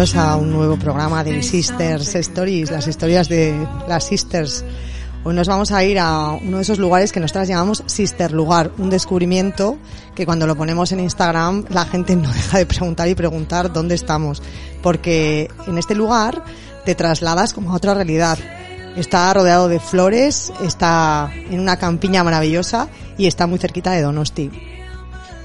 bienvenidos a un nuevo programa de Sisters Stories, las historias de las Sisters. Hoy nos vamos a ir a uno de esos lugares que nosotras llamamos Sister Lugar, un descubrimiento que cuando lo ponemos en Instagram la gente no deja de preguntar y preguntar dónde estamos, porque en este lugar te trasladas como a otra realidad. Está rodeado de flores, está en una campiña maravillosa y está muy cerquita de Donosti.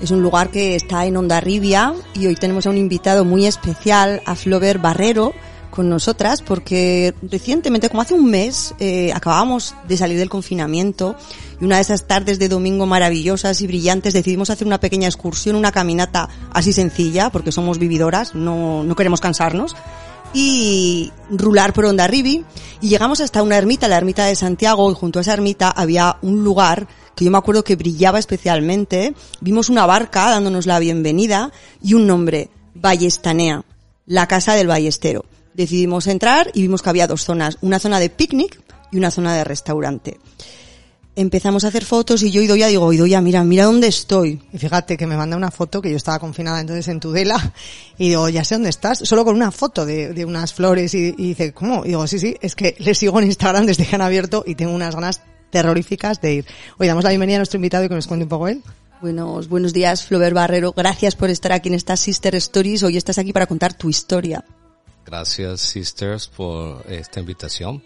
Es un lugar que está en Ondarribia y hoy tenemos a un invitado muy especial, a Flover Barrero, con nosotras porque recientemente, como hace un mes, eh, acabamos de salir del confinamiento y una de esas tardes de domingo maravillosas y brillantes decidimos hacer una pequeña excursión, una caminata así sencilla, porque somos vividoras, no, no queremos cansarnos, y rular por Ondarribi y llegamos hasta una ermita, la ermita de Santiago, y junto a esa ermita había un lugar que yo me acuerdo que brillaba especialmente. Vimos una barca dándonos la bienvenida y un nombre, Ballestanea, la casa del ballestero. Decidimos entrar y vimos que había dos zonas, una zona de picnic y una zona de restaurante. Empezamos a hacer fotos y yo Idoya digo, Idoya, mira, mira dónde estoy. Y fíjate que me manda una foto que yo estaba confinada entonces en Tudela y digo, ya sé dónde estás, solo con una foto de, de unas flores y, y dice, ¿cómo? Y digo, sí, sí, es que les sigo en Instagram desde que han abierto y tengo unas ganas terroríficas de ir. Hoy damos la bienvenida a nuestro invitado y que nos cuente un poco él. Buenos, buenos días, Flover Barrero. Gracias por estar aquí en estas Sister Stories. Hoy estás aquí para contar tu historia. Gracias, Sisters, por esta invitación.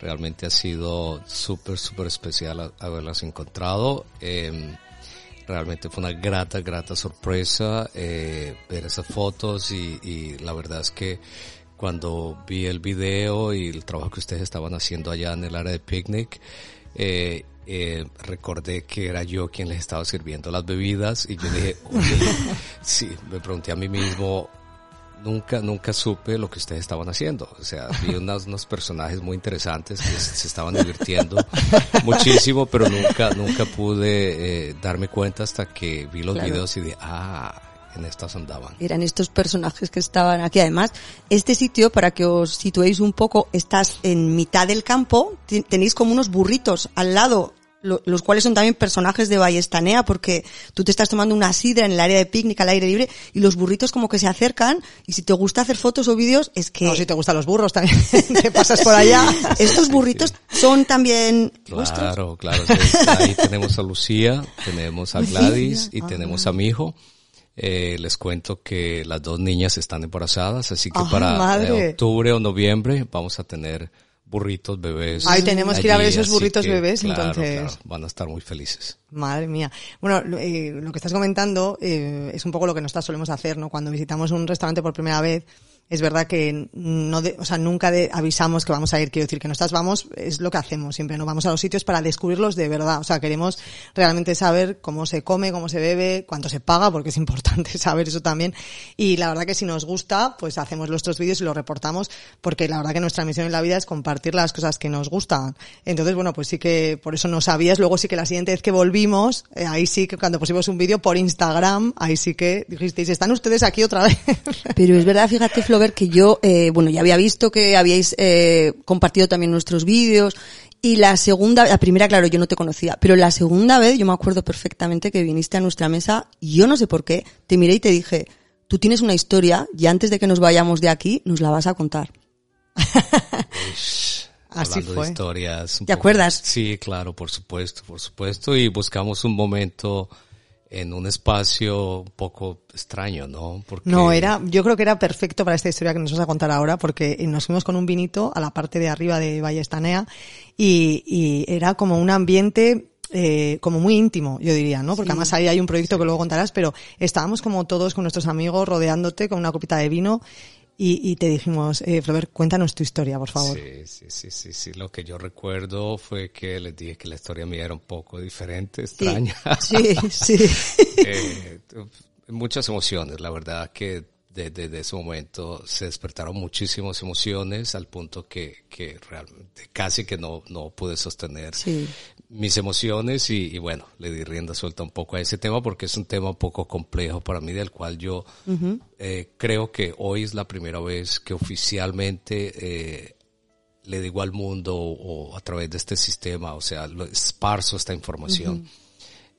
Realmente ha sido súper, súper especial haberlas encontrado. Eh, realmente fue una grata, grata sorpresa eh, ver esas fotos y, y, la verdad es que cuando vi el video y el trabajo que ustedes estaban haciendo allá en el área de picnic, eh, eh, recordé que era yo quien les estaba sirviendo las bebidas y yo dije, oye, sí, me pregunté a mí mismo, nunca, nunca supe lo que ustedes estaban haciendo. O sea, vi unos, unos personajes muy interesantes que se estaban divirtiendo muchísimo, pero nunca, nunca pude eh, darme cuenta hasta que vi los claro. videos y dije, ah, en estas andaban. Eran estos personajes que estaban aquí. Además, este sitio, para que os situéis un poco, estás en mitad del campo, tenéis como unos burritos al lado los cuales son también personajes de Ballestanea, porque tú te estás tomando una sidra en el área de picnic al aire libre y los burritos como que se acercan y si te gusta hacer fotos o vídeos es que... No, si te gustan los burros también, te pasas por allá. Estos burritos sí. son también... Claro, ¿vuestros? claro. Ahí tenemos a Lucía, tenemos a Gladys y tenemos a mi hijo. Eh, les cuento que las dos niñas están embarazadas, así que Ajá, para madre. octubre o noviembre vamos a tener burritos bebés. Ahí tenemos que ir a ver esos burritos que, bebés, claro, entonces. claro, van a estar muy felices. Madre mía. Bueno, lo, eh, lo que estás comentando eh, es un poco lo que nosotros solemos hacer, ¿no? Cuando visitamos un restaurante por primera vez, es verdad que no de, o sea, nunca de, avisamos que vamos a ir, quiero decir que nosotras vamos, es lo que hacemos siempre, no vamos a los sitios para descubrirlos de verdad, o sea, queremos realmente saber cómo se come, cómo se bebe, cuánto se paga, porque es importante saber eso también, y la verdad que si nos gusta, pues hacemos nuestros vídeos y los reportamos, porque la verdad que nuestra misión en la vida es compartir las cosas que nos gustan, entonces bueno, pues sí que por eso no sabías, luego sí que la siguiente vez que volvimos, eh, ahí sí que cuando pusimos un vídeo por Instagram, ahí sí que dijisteis, están ustedes aquí otra vez. Pero es verdad, fíjate, Flover, que yo, eh, bueno, ya había visto que habíais eh, compartido también nuestros vídeos y la segunda, la primera, claro, yo no te conocía, pero la segunda vez yo me acuerdo perfectamente que viniste a nuestra mesa y yo no sé por qué, te miré y te dije, tú tienes una historia y antes de que nos vayamos de aquí nos la vas a contar. Así fue. de historias. un ¿Te poco- acuerdas? Sí, claro, por supuesto, por supuesto. Y buscamos un momento en un espacio un poco extraño, ¿no? Porque No, era, yo creo que era perfecto para esta historia que nos vas a contar ahora, porque nos fuimos con un vinito a la parte de arriba de Vallestanea y, y era como un ambiente eh, como muy íntimo, yo diría, ¿no? Porque Sí. además ahí hay un proyecto que luego contarás, pero estábamos como todos con nuestros amigos rodeándote con una copita de vino y, y te dijimos, eh, Flover, cuéntanos tu historia, por favor. Sí, sí, sí, sí, sí. Lo que yo recuerdo fue que les dije que la historia mía era un poco diferente, Sí, extraña. sí, sí. Eh, muchas emociones, la verdad que desde de ese momento se despertaron muchísimas emociones al punto que, que realmente casi que no, no pude sostener Sí. mis emociones y, y bueno, le di rienda suelta un poco a ese tema porque es un tema un poco complejo para mí del cual yo eh, creo que hoy es la primera vez que oficialmente eh, le digo al mundo o, a través de este sistema, o sea, lo esparzo esta información.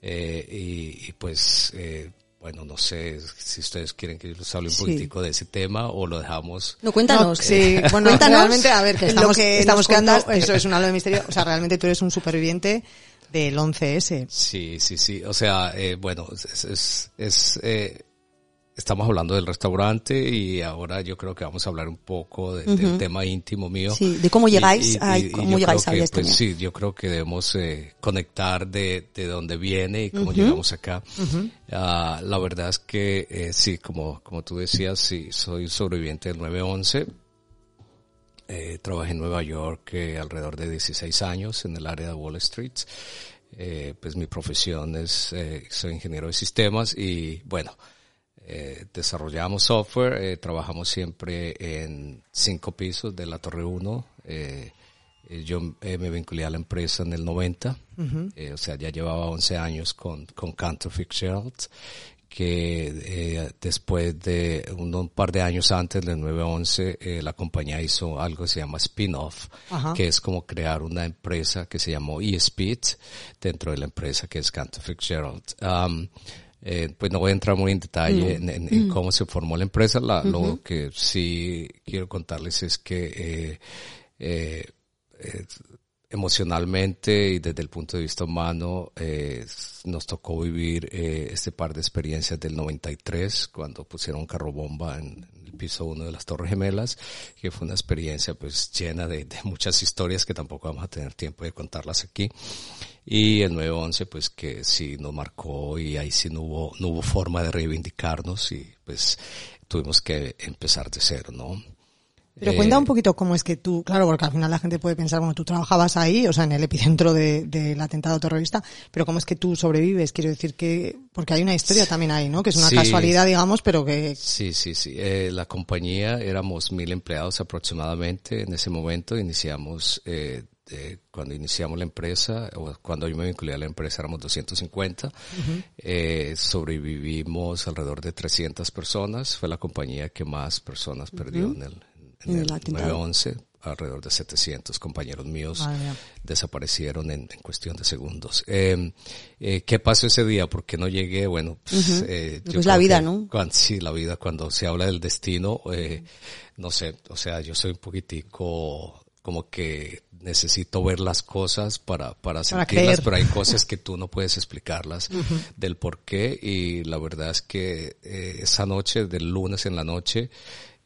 Eh, y, y, pues, eh, bueno, no sé si ustedes quieren que les hable un Sí. poquitico de ese tema o lo dejamos. No, cuéntanos. No, sí, bueno, Cuéntanos realmente, a ver, que lo estamos, que estamos quedando, contaste. eso es un halo de misterio, o sea, realmente tú eres un superviviente del 11S. Sí, sí, sí. O sea, eh, bueno, es, es, es, eh, estamos hablando del restaurante y ahora yo creo que vamos a hablar un poco de- del tema íntimo mío. Sí, de cómo llegáis a- cómo yo llegáis a que, pues, sí, yo creo que debemos eh, conectar de, de dónde viene y cómo llegamos acá. Ah, la verdad es que eh, sí, como, como tú decías, sí, soy sobreviviente del 911. Eh, trabajé en Nueva York eh, alrededor de 16 años en el área de Wall Street. Pues mi profesión es, soy ingeniero de sistemas y bueno, eh, desarrollamos software, eh, trabajamos siempre en cinco pisos de la Torre 1. Eh, eh, yo me vinculé a la empresa en el 90, eh, o sea, ya llevaba 11 años con, con Cantor Fitzgerald, que después de un, un par de años antes del 911, eh, la compañía hizo algo que se llama spin-off, que es como crear una empresa que se llamó eSpeed dentro de la empresa que es Cantor Fitzgerald. Um, eh, pues no voy a entrar muy en detalle en, en- en cómo se formó la empresa. La- Lo que sí quiero contarles es que eh, eh, eh, emocionalmente y desde el punto de vista humano eh, nos tocó vivir eh, este par de experiencias del 93 cuando pusieron carro bomba en el piso uno de las Torres Gemelas que fue una experiencia pues llena de, de muchas historias que tampoco vamos a tener tiempo de contarlas aquí. Y el 911 pues que sí nos marcó y ahí sí no hubo no hubo forma de reivindicarnos y pues tuvimos que empezar de cero no Pero Eh, cuenta un poquito cómo es que tú, claro, porque al final la gente puede pensar, bueno, tú trabajabas ahí, o sea, en el epicentro de- del atentado terrorista, pero cómo es que tú sobrevives, quiero decir que, porque hay una historia también ahí, ¿no? Que es una Sí. casualidad, digamos, pero que, Sí, sí, sí. Eh, la compañía éramos mil empleados aproximadamente en ese momento. Iniciamos, eh, eh, cuando iniciamos la empresa, o cuando yo me vinculé a la empresa éramos 250. Eh, sobrevivimos alrededor de 300 personas. Fue la compañía que más personas perdió en el, en el el atentado. 911. Alrededor de 700 compañeros míos Madre desaparecieron en, en cuestión de segundos. Eh, eh, ¿Qué pasó ese día? ¿Por qué no llegué? Bueno, pues, eh, yo Pues la vida, que ¿no? sí, la vida, cuando se habla del destino, eh, no sé, o sea, yo soy un poquitico como que necesito ver las cosas para, para sentirlas, creer. pero hay cosas que tú no puedes explicarlas del por qué y la verdad es que eh, esa noche, del lunes en la noche,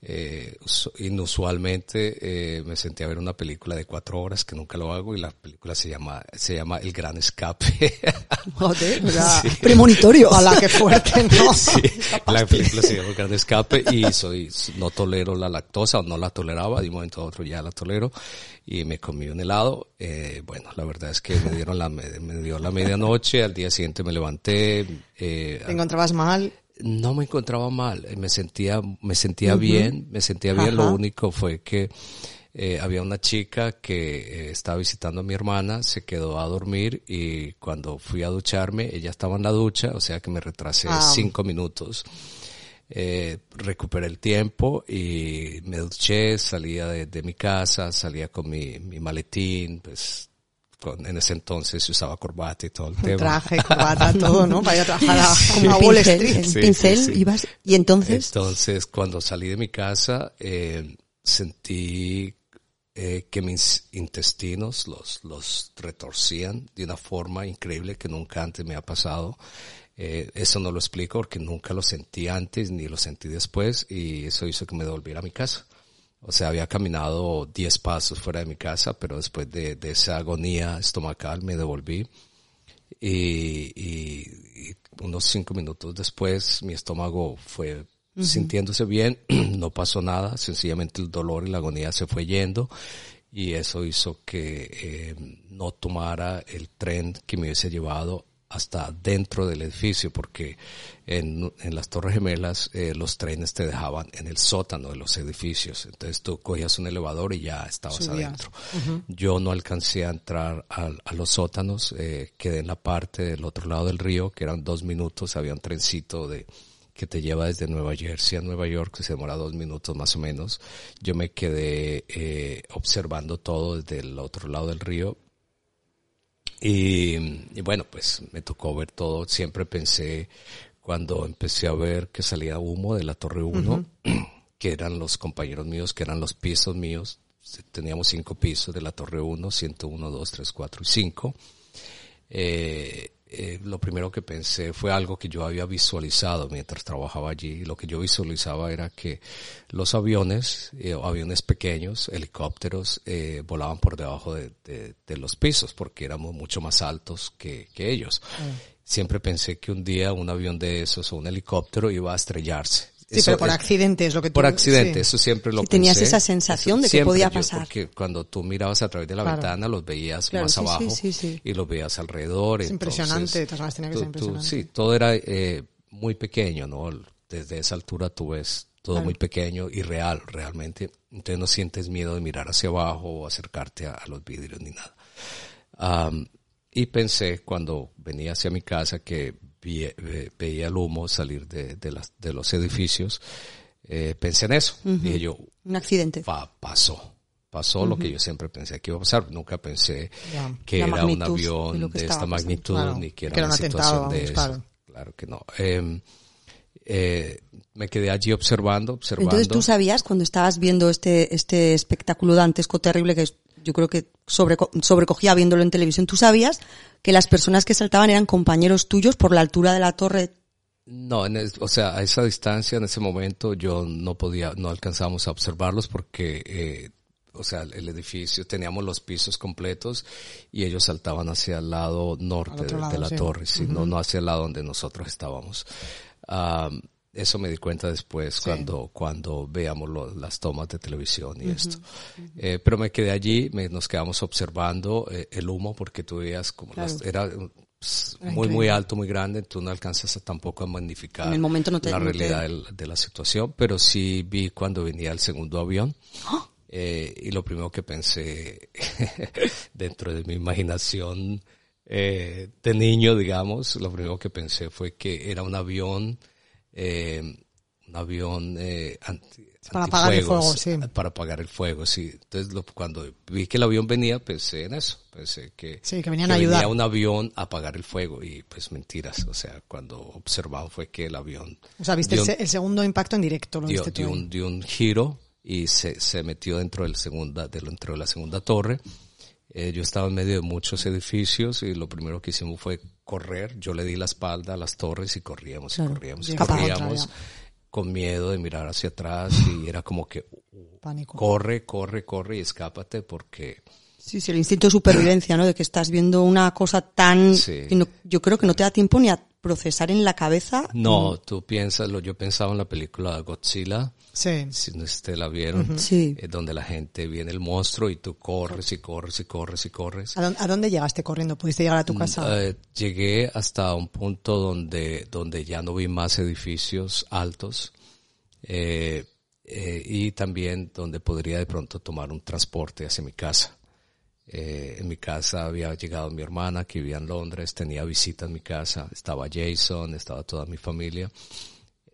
eh, us- inusualmente eh, me senté a ver una película de cuatro horas que nunca lo hago y la película se llama se llama El Gran Escape joder, o sea, Premonitorio. a la que fuerte, ¿no? Sí, la película se llama El Gran Escape y soy, no tolero la lactosa o no la toleraba, de un momento a otro ya la tolero y me comí un helado. Eh, bueno, la verdad es que me dieron la, me, me dio la medianoche, al día siguiente me levanté, eh, Te encontrabas mal, no me encontraba mal, eh, me sentía, me sentía bien, me sentía bien, lo único fue que eh, había una chica que eh, estaba visitando a mi hermana, se quedó a dormir y cuando fui a ducharme, ella estaba en la ducha, o sea que me retrasé Ah. cinco minutos. Eh, recuperé el tiempo y me duché, salía de, de mi casa, salía con mi, mi maletín, pues con, en ese entonces se usaba corbata y todo el tema. traje, corbata, todo, ¿no? Para ir a trabajar a, Un a Wall pincel, Street. Sí, pincel, sí, sí. ibas, y entonces, Entonces, cuando salí de mi casa, eh, sentí eh, que mis intestinos los, los retorcían de una forma increíble que nunca antes me ha pasado. Eh, eso no lo explico porque nunca lo sentí antes ni lo sentí después y eso hizo que me devolviera a mi casa. O sea, había caminado 10 pasos fuera de mi casa, pero después de, de esa agonía estomacal me devolví. Y, y- y unos cinco minutos después mi estómago fue sintiéndose bien, no pasó nada, sencillamente el dolor y la agonía se fue yendo y eso hizo que eh, no tomara el tren que me hubiese llevado hasta dentro del edificio porque en, en las Torres Gemelas eh, los trenes te dejaban en el sótano de los edificios entonces tú cogías un elevador y ya estabas Subías. adentro yo no alcancé a entrar a, a los sótanos, eh, quedé en la parte del otro lado del río, que eran dos minutos, había un trencito de que te lleva desde Nueva Jersey a Nueva York, que se demora dos minutos más o menos. Yo me quedé eh, observando todo desde el otro lado del río. Y, y bueno, pues me tocó ver todo. Siempre pensé cuando empecé a ver que salía humo de la Torre 1, que eran los compañeros míos, que eran los pisos míos, teníamos cinco pisos de la Torre 1, 101, 2, 3, 4 y 5. Eh, eh, lo primero que pensé fue algo que yo había visualizado mientras trabajaba allí. Lo que yo visualizaba era que los aviones, eh, aviones pequeños, helicópteros, eh, volaban por debajo de, de, de, los pisos porque éramos mucho más altos que, que ellos. Mm. Siempre pensé que un día un avión de esos o un helicóptero iba a estrellarse Sí, pero por accidente es lo que tú... Por accidente, sí. eso siempre lo sí, Tenías esa sensación de que podía pasar. Porque cuando tú mirabas a través de la claro. ventana los veías claro, más sí, abajo y los veías alrededor. Es entonces, impresionante, todas tenía que tú, ser impresionante. Tú, sí, todo era eh, muy pequeño, ¿no? Desde esa altura tú ves todo claro. muy pequeño y real, realmente. Entonces no sientes miedo de mirar hacia abajo o acercarte a, a los vidrios ni nada. Um, y pensé cuando venía hacia mi casa que veía, el humo salir de, de, las, de los edificios, eh, pensé en eso. Uh -huh. Dije yo, un accidente. Pa, pasó. Pasó uh -huh. lo que yo siempre pensé que iba a pasar. Nunca pensé yeah. que La era un avión de, de esta magnitud, claro. ni que era, que era una un situación atentado, de eso. Claro. claro que no. Eh, eh, me quedé allí observando, observando. Entonces tú sabías cuando estabas viendo este, este espectáculo dantesco terrible que yo creo que sobre, sobrecogía viéndolo en televisión, tú sabías que las personas que saltaban eran compañeros tuyos por la altura de la torre. No, en el, o sea, a esa distancia, en ese momento, yo no podía, no alcanzábamos a observarlos porque, eh, o sea, el edificio, teníamos los pisos completos y ellos saltaban hacia el lado norte de, la sí. torre, sí, uh -huh. no, no hacia el lado donde nosotros estábamos. Um, eso me di cuenta después sí. cuando cuando veamos lo, las tomas de televisión y uh -huh. esto. Uh -huh. eh, pero me quedé allí, me, nos quedamos observando eh, el humo porque tú veías como claro. las, era pues, muy muy alto, muy grande, tú no alcanzas a, tampoco a magnificar en el momento no te, la no realidad de, de, la situación, pero sí vi cuando venía el segundo avión. ¡Oh! Eh, y lo primero que pensé dentro de mi imaginación eh, de niño, digamos, lo primero que pensé fue que era un avión eh, un avión eh, anti, para apagar el fuego, sí. Para apagar el fuego, sí. Entonces, lo, cuando vi que el avión venía, pensé en eso. Pensé que, sí, que, venían que a ayudar. venía un avión a apagar el fuego. Y pues mentiras. O sea, cuando observamos fue que el avión. O sea, viste el, el, segundo impacto en directo. Lo dio, viste dio, un, dio un giro y se, se metió dentro del segunda, dentro de la segunda torre. Eh, yo estaba en medio de muchos edificios y lo primero que hicimos fue correr. Yo le di la espalda a las torres y corríamos claro. y corríamos y corríamos con miedo de mirar hacia atrás y era como que Pánico. corre, corre, corre y escápate porque Sí, sí, el instinto de supervivencia, ¿no? De que estás viendo una cosa tan... Sí. No, yo creo que no te da tiempo ni a procesar en la cabeza. No, tú piensas, lo, yo pensaba en la película Godzilla. Sí. Si no te la vieron. Uh -huh. Sí. Eh, donde la gente viene el monstruo y tú corres y corres y corres y corres. ¿A dónde, a dónde llegaste corriendo? ¿Pudiste llegar a tu casa? Eh, llegué hasta un punto donde, donde ya no vi más edificios altos. Eh, eh, y también donde podría de pronto tomar un transporte hacia mi casa. Eh, en mi casa había llegado mi hermana que vivía en Londres, tenía visita en mi casa, estaba Jason, estaba toda mi familia,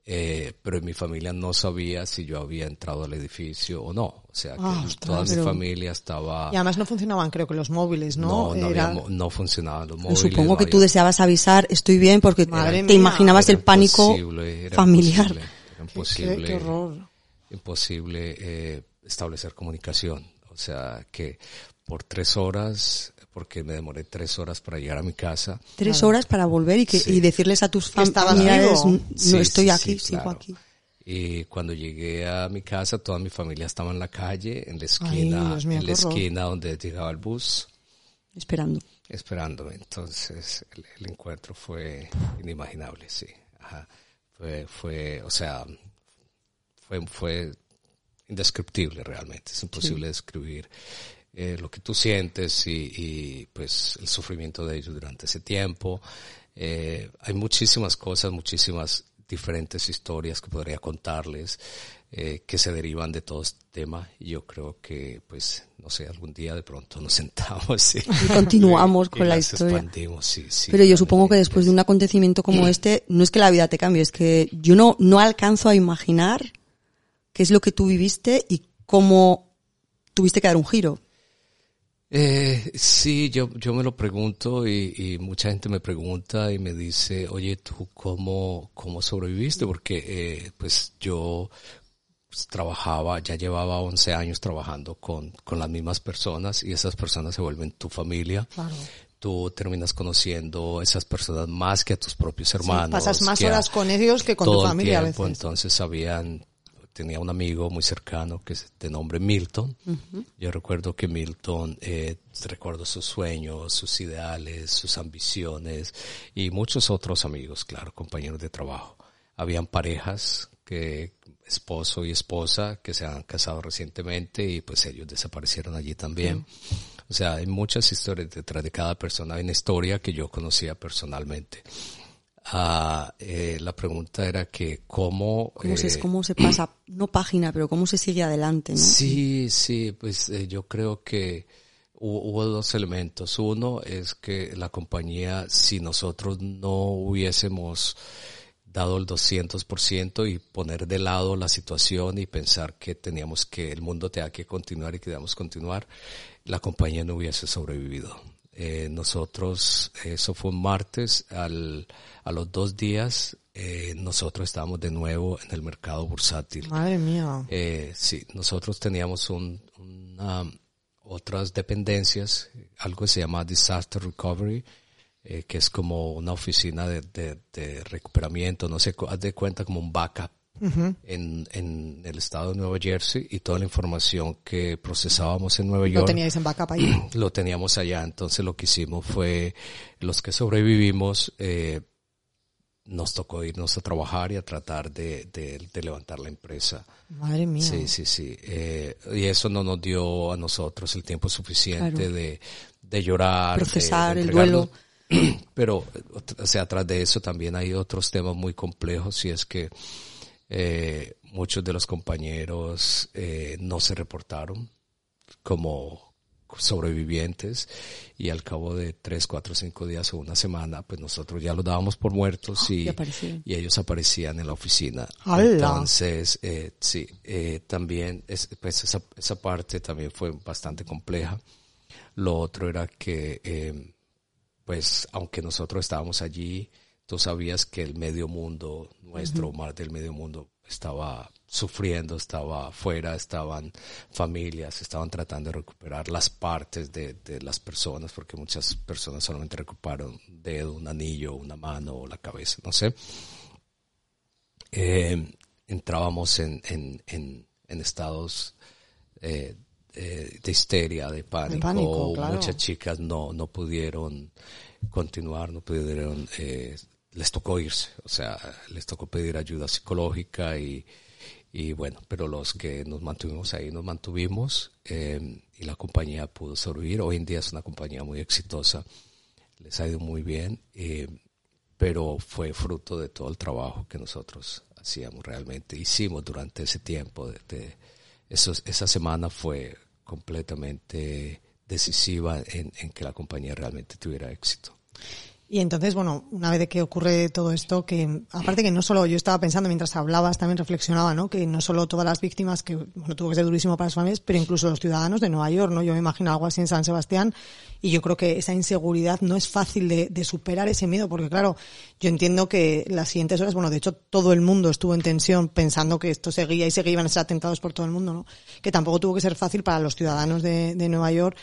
eh, pero mi familia no sabía si yo había entrado al edificio o no, o sea que ah, ostras, toda mi familia estaba... Y además no funcionaban creo que los móviles, ¿no? No, no, Era... había, no funcionaban los móviles. Supongo no que había... tú deseabas avisar, estoy bien, porque Madre te mía. imaginabas era el pánico imposible, era familiar. Imposible, era imposible, qué, qué horror. imposible eh, establecer comunicación, o sea que por tres horas, porque me demoré tres horas para llegar a mi casa. Tres claro. horas para volver y, que, sí. y decirles a tus familiares, no sí, estoy sí, aquí, sí, sigo claro. aquí. Y cuando llegué a mi casa, toda mi familia estaba en la calle, en la esquina, Ay, mío, en la esquina donde llegaba el bus. Esperando. Esperándome. Entonces, el, el encuentro fue inimaginable, sí. Ajá. Fue, fue, o sea, fue, fue indescriptible realmente. Es imposible sí. describir eh, lo que tú sientes y, y, pues el sufrimiento de ellos durante ese tiempo. Eh, hay muchísimas cosas, muchísimas diferentes historias que podría contarles eh, que se derivan de todo este tema. Y yo creo que pues no sé algún día de pronto nos sentamos y, y continuamos con y la historia. sí, sí, pero yo supongo que después de un acontecimiento como este no es que la vida te cambie es que yo no no alcanzo a imaginar qué es lo que tú viviste y cómo tuviste que dar un giro Eh, sí, yo, yo me lo pregunto y, y, mucha gente me pregunta y me dice, oye, ¿tú cómo, cómo sobreviviste? Porque, eh, pues yo pues, trabajaba, ya llevaba 11 años trabajando con, con las mismas personas y esas personas se vuelven tu familia. Claro. Tú terminas conociendo esas personas más que a tus propios hermanos. pasas más horas con ellos que con tu familia a veces. Entonces habían tenía un amigo muy cercano que es de nombre Milton. Yo recuerdo que Milton, eh, recuerdo sus sueños, sus ideales, sus ambiciones y muchos otros amigos, claro, compañeros de trabajo. Habían parejas que esposo y esposa que se han casado recientemente y pues ellos desaparecieron allí también. O sea, hay muchas historias detrás de cada persona. Hay una historia que yo conocía personalmente. Ah, eh, la pregunta era que cómo... ¿Cómo, se, eh, ¿Cómo se pasa, no página, pero cómo se sigue adelante? ¿no? Sí, sí, pues eh, yo creo que hubo, dos elementos. Uno es que la compañía, si nosotros no hubiésemos dado el 200% y poner de lado la situación y pensar que teníamos que el mundo tenía que continuar y que debíamos continuar, la compañía no hubiese sobrevivido. Eh, nosotros, eso fue un martes, al, a los dos días, eh, nosotros estábamos de nuevo en el mercado bursátil. Madre mía. Eh, sí, nosotros teníamos un, una, otras dependencias, algo que se llama Disaster Recovery, eh, que es como una oficina de, de, de recuperamiento, no sé, haz de cuenta como un backup en, en el estado de Nueva Jersey y toda la información que procesábamos en Nueva York. Lo teníais en backup ahí. Lo teníamos allá, entonces lo que hicimos fue, los que sobrevivimos, eh, nos tocó irnos a trabajar y a tratar de, de, levantar la empresa. Madre mía. Sí, sí, sí. Eh, y eso no nos dio a nosotros el tiempo suficiente de, de llorar. Procesar el duelo. Pero, o sea, atrás de eso también hay otros temas muy complejos y es que eh, muchos de los compañeros eh, no se reportaron como sobrevivientes y al cabo de tres, cuatro, cinco días o una semana, pues nosotros ya los dábamos por muertos y, y ellos aparecían en la oficina. Entonces, eh, sí, eh, también es, pues esa, esa parte también fue bastante compleja. Lo otro era que, eh, pues, aunque nosotros estábamos allí, tú sabías que el medio mundo, nuestro mar del medio mundo, estaba sufriendo, estaba afuera, estaban familias, estaban tratando de recuperar las partes de, de las personas, porque muchas personas solamente recuperaron un dedo, un anillo, una mano o la cabeza, no sé. Eh, entrábamos en, en, en, en estados eh, eh, de histeria, de pánico. Muchas chicas no, no pudieron continuar, no pudieron les tocó irse, o sea, les tocó pedir ayuda psicológica y, y bueno, pero los que nos mantuvimos ahí nos mantuvimos eh, y la compañía pudo sobrevivir. Hoy en día es una compañía muy exitosa, les ha ido muy bien, eh, pero fue fruto de todo el trabajo que nosotros hacíamos realmente, hicimos durante ese tiempo. De, esa semana fue completamente decisiva en que la compañía realmente tuviera éxito. Y entonces, bueno, una vez que ocurre todo esto, que aparte que no solo, yo estaba pensando mientras hablabas, también reflexionaba, ¿no? Que no solo todas las víctimas, que bueno, tuvo que ser durísimo para las familias, pero incluso los ciudadanos de Nueva York, ¿no? Yo me imagino algo así en San Sebastián y yo creo que esa inseguridad no es fácil de, de superar ese miedo, porque claro, yo entiendo que las siguientes horas, bueno, de hecho todo el mundo estuvo en tensión pensando que esto seguía y seguía, iban a ser atentados por todo el mundo, ¿no? Que tampoco tuvo que ser fácil para los ciudadanos de, de Nueva York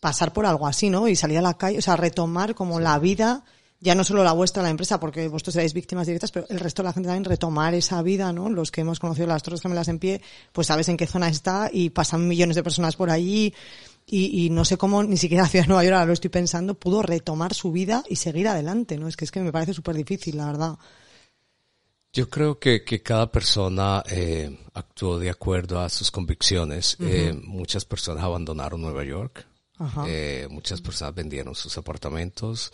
pasar por algo así, ¿no? Y salir a la calle, o sea, retomar como la vida, ya no solo la vuestra, la empresa, porque vosotros seréis víctimas directas, pero el resto de la gente también retomar esa vida, ¿no? Los que hemos conocido las Torres Gemelas en pie, pues sabes en qué zona está y pasan millones de personas por allí y, y no sé cómo ni siquiera la ciudad de Nueva York, ahora lo estoy pensando, pudo retomar su vida y seguir adelante, ¿no? Es que es que me parece súper difícil, la verdad. Yo creo que, que cada persona eh, actuó de acuerdo a sus convicciones. eh, muchas personas abandonaron Nueva York, eh, muchas personas vendieron sus apartamentos.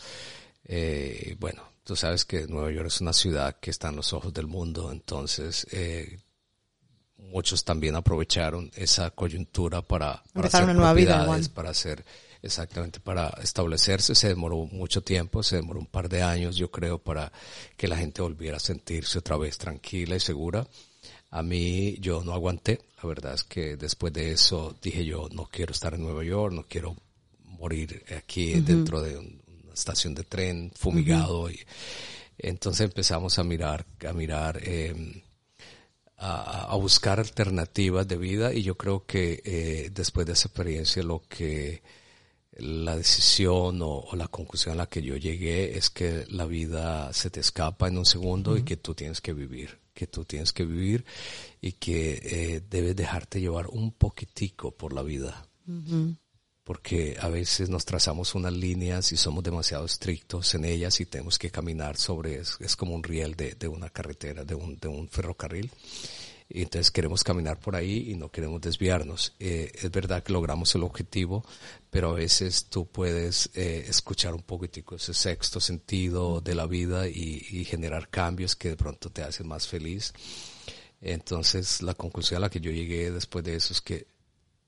Eh, bueno, tú sabes que Nueva York es una ciudad que está en los ojos del mundo, entonces eh, muchos también aprovecharon esa coyuntura para, para hacer una nueva vida, para hacer exactamente para establecerse. Se demoró mucho tiempo, se demoró un par de años, yo creo, para que la gente volviera a sentirse otra vez tranquila y segura. A mí yo no aguanté, la verdad es que después de eso dije yo no quiero estar en Nueva York, no quiero morir aquí dentro de una estación de tren fumigado y entonces empezamos a mirar, a mirar, em, a, buscar alternativas de vida y yo creo que eh, después de esa experiencia lo que la decisión o, la conclusión a la que yo llegué es que la vida se te escapa en un segundo y que tú tienes que vivir, que tú tienes que vivir y que eh, debes dejarte llevar un poquitico por la vida porque a veces nos trazamos unas líneas y somos demasiado estrictos en ellas y tenemos que caminar sobre, es, es como un riel de, de, una carretera, de un, de un ferrocarril. Y entonces queremos caminar por ahí y no queremos desviarnos. Eh, es verdad que logramos el objetivo, pero a veces tú puedes eh, escuchar un poquitico ese sexto sentido de la vida y, y generar cambios que de pronto te hacen más feliz. Entonces la conclusión a la que yo llegué después de eso es que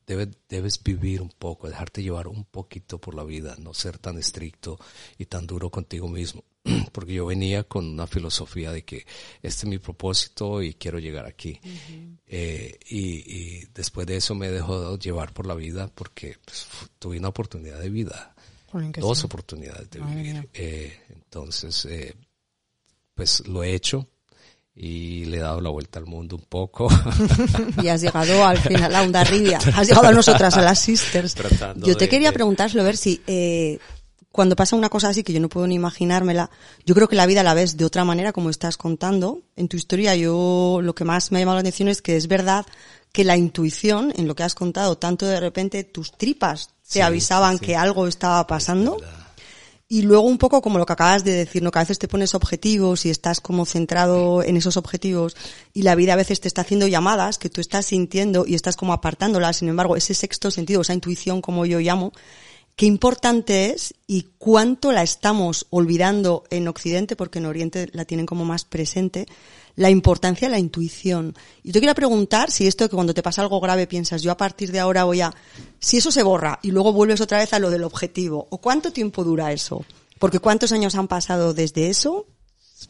debes, debes vivir un poco, dejarte llevar un poquito por la vida, no ser tan estricto y tan duro contigo mismo. Porque yo venía con una filosofía de que este es mi propósito y quiero llegar aquí. eh, y, y, después de eso me dejó llevar por la vida porque pues, tuve una oportunidad de vida. Dos oportunidades de vivir. Eh, entonces, eh, pues lo he hecho y le he dado la vuelta al mundo un poco. y has llegado al final a Onda Rivia, has llegado a nosotras, a las sisters. Yo te quería preguntar, ver si eh, cuando pasa una cosa así que yo no puedo ni imaginármela, yo creo que la vida la ves de otra manera como estás contando. En tu historia yo lo que más me ha llamado la atención es que es verdad que la intuición, en lo que has contado, tanto de repente tus tripas te avisaban que algo estaba pasando. Y luego un poco como lo que acabas de decir, ¿no? Que a veces te pones objetivos y estás como centrado en esos objetivos y la vida a veces te está haciendo llamadas que tú estás sintiendo y estás como apartándolas. Sin embargo, ese sexto sentido, esa intuición como yo llamo, qué importante es y cuánto la estamos olvidando en Occidente porque en Oriente la tienen como más presente la importancia de la intuición. Y te quería preguntar si esto que cuando te pasa algo grave piensas, yo a partir de ahora voy a, si eso se borra y luego vuelves otra vez a lo del objetivo, o cuánto tiempo dura eso. Porque cuántos años han pasado desde eso.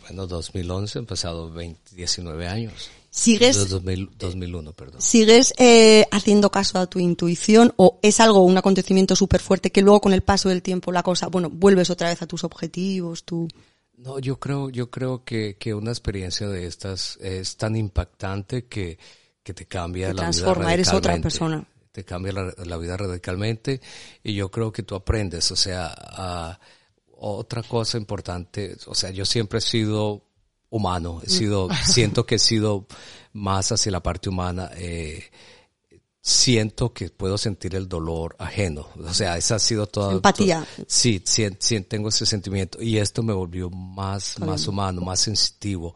Bueno, 2011 han pasado 20, 19 años. ¿Sigues, 2001, perdón. ¿Sigues eh, haciendo caso a tu intuición o es algo, un acontecimiento súper fuerte que luego con el paso del tiempo la cosa, bueno, vuelves otra vez a tus objetivos, tú? No, yo creo, yo creo que, que una experiencia de estas es tan impactante que, que te cambia la vida eres otra persona. Te cambia la, vida radicalmente y yo creo que tú aprendes, o sea, otra cosa importante, o sea, yo siempre he sido humano, he sido, siento que he sido más hacia la parte humana, eh, siento que puedo sentir el dolor ajeno. O sea, esa ha sido toda... Empatía. sí, sí, sí, tengo ese sentimiento. Y esto me volvió más, más humano, más sensitivo.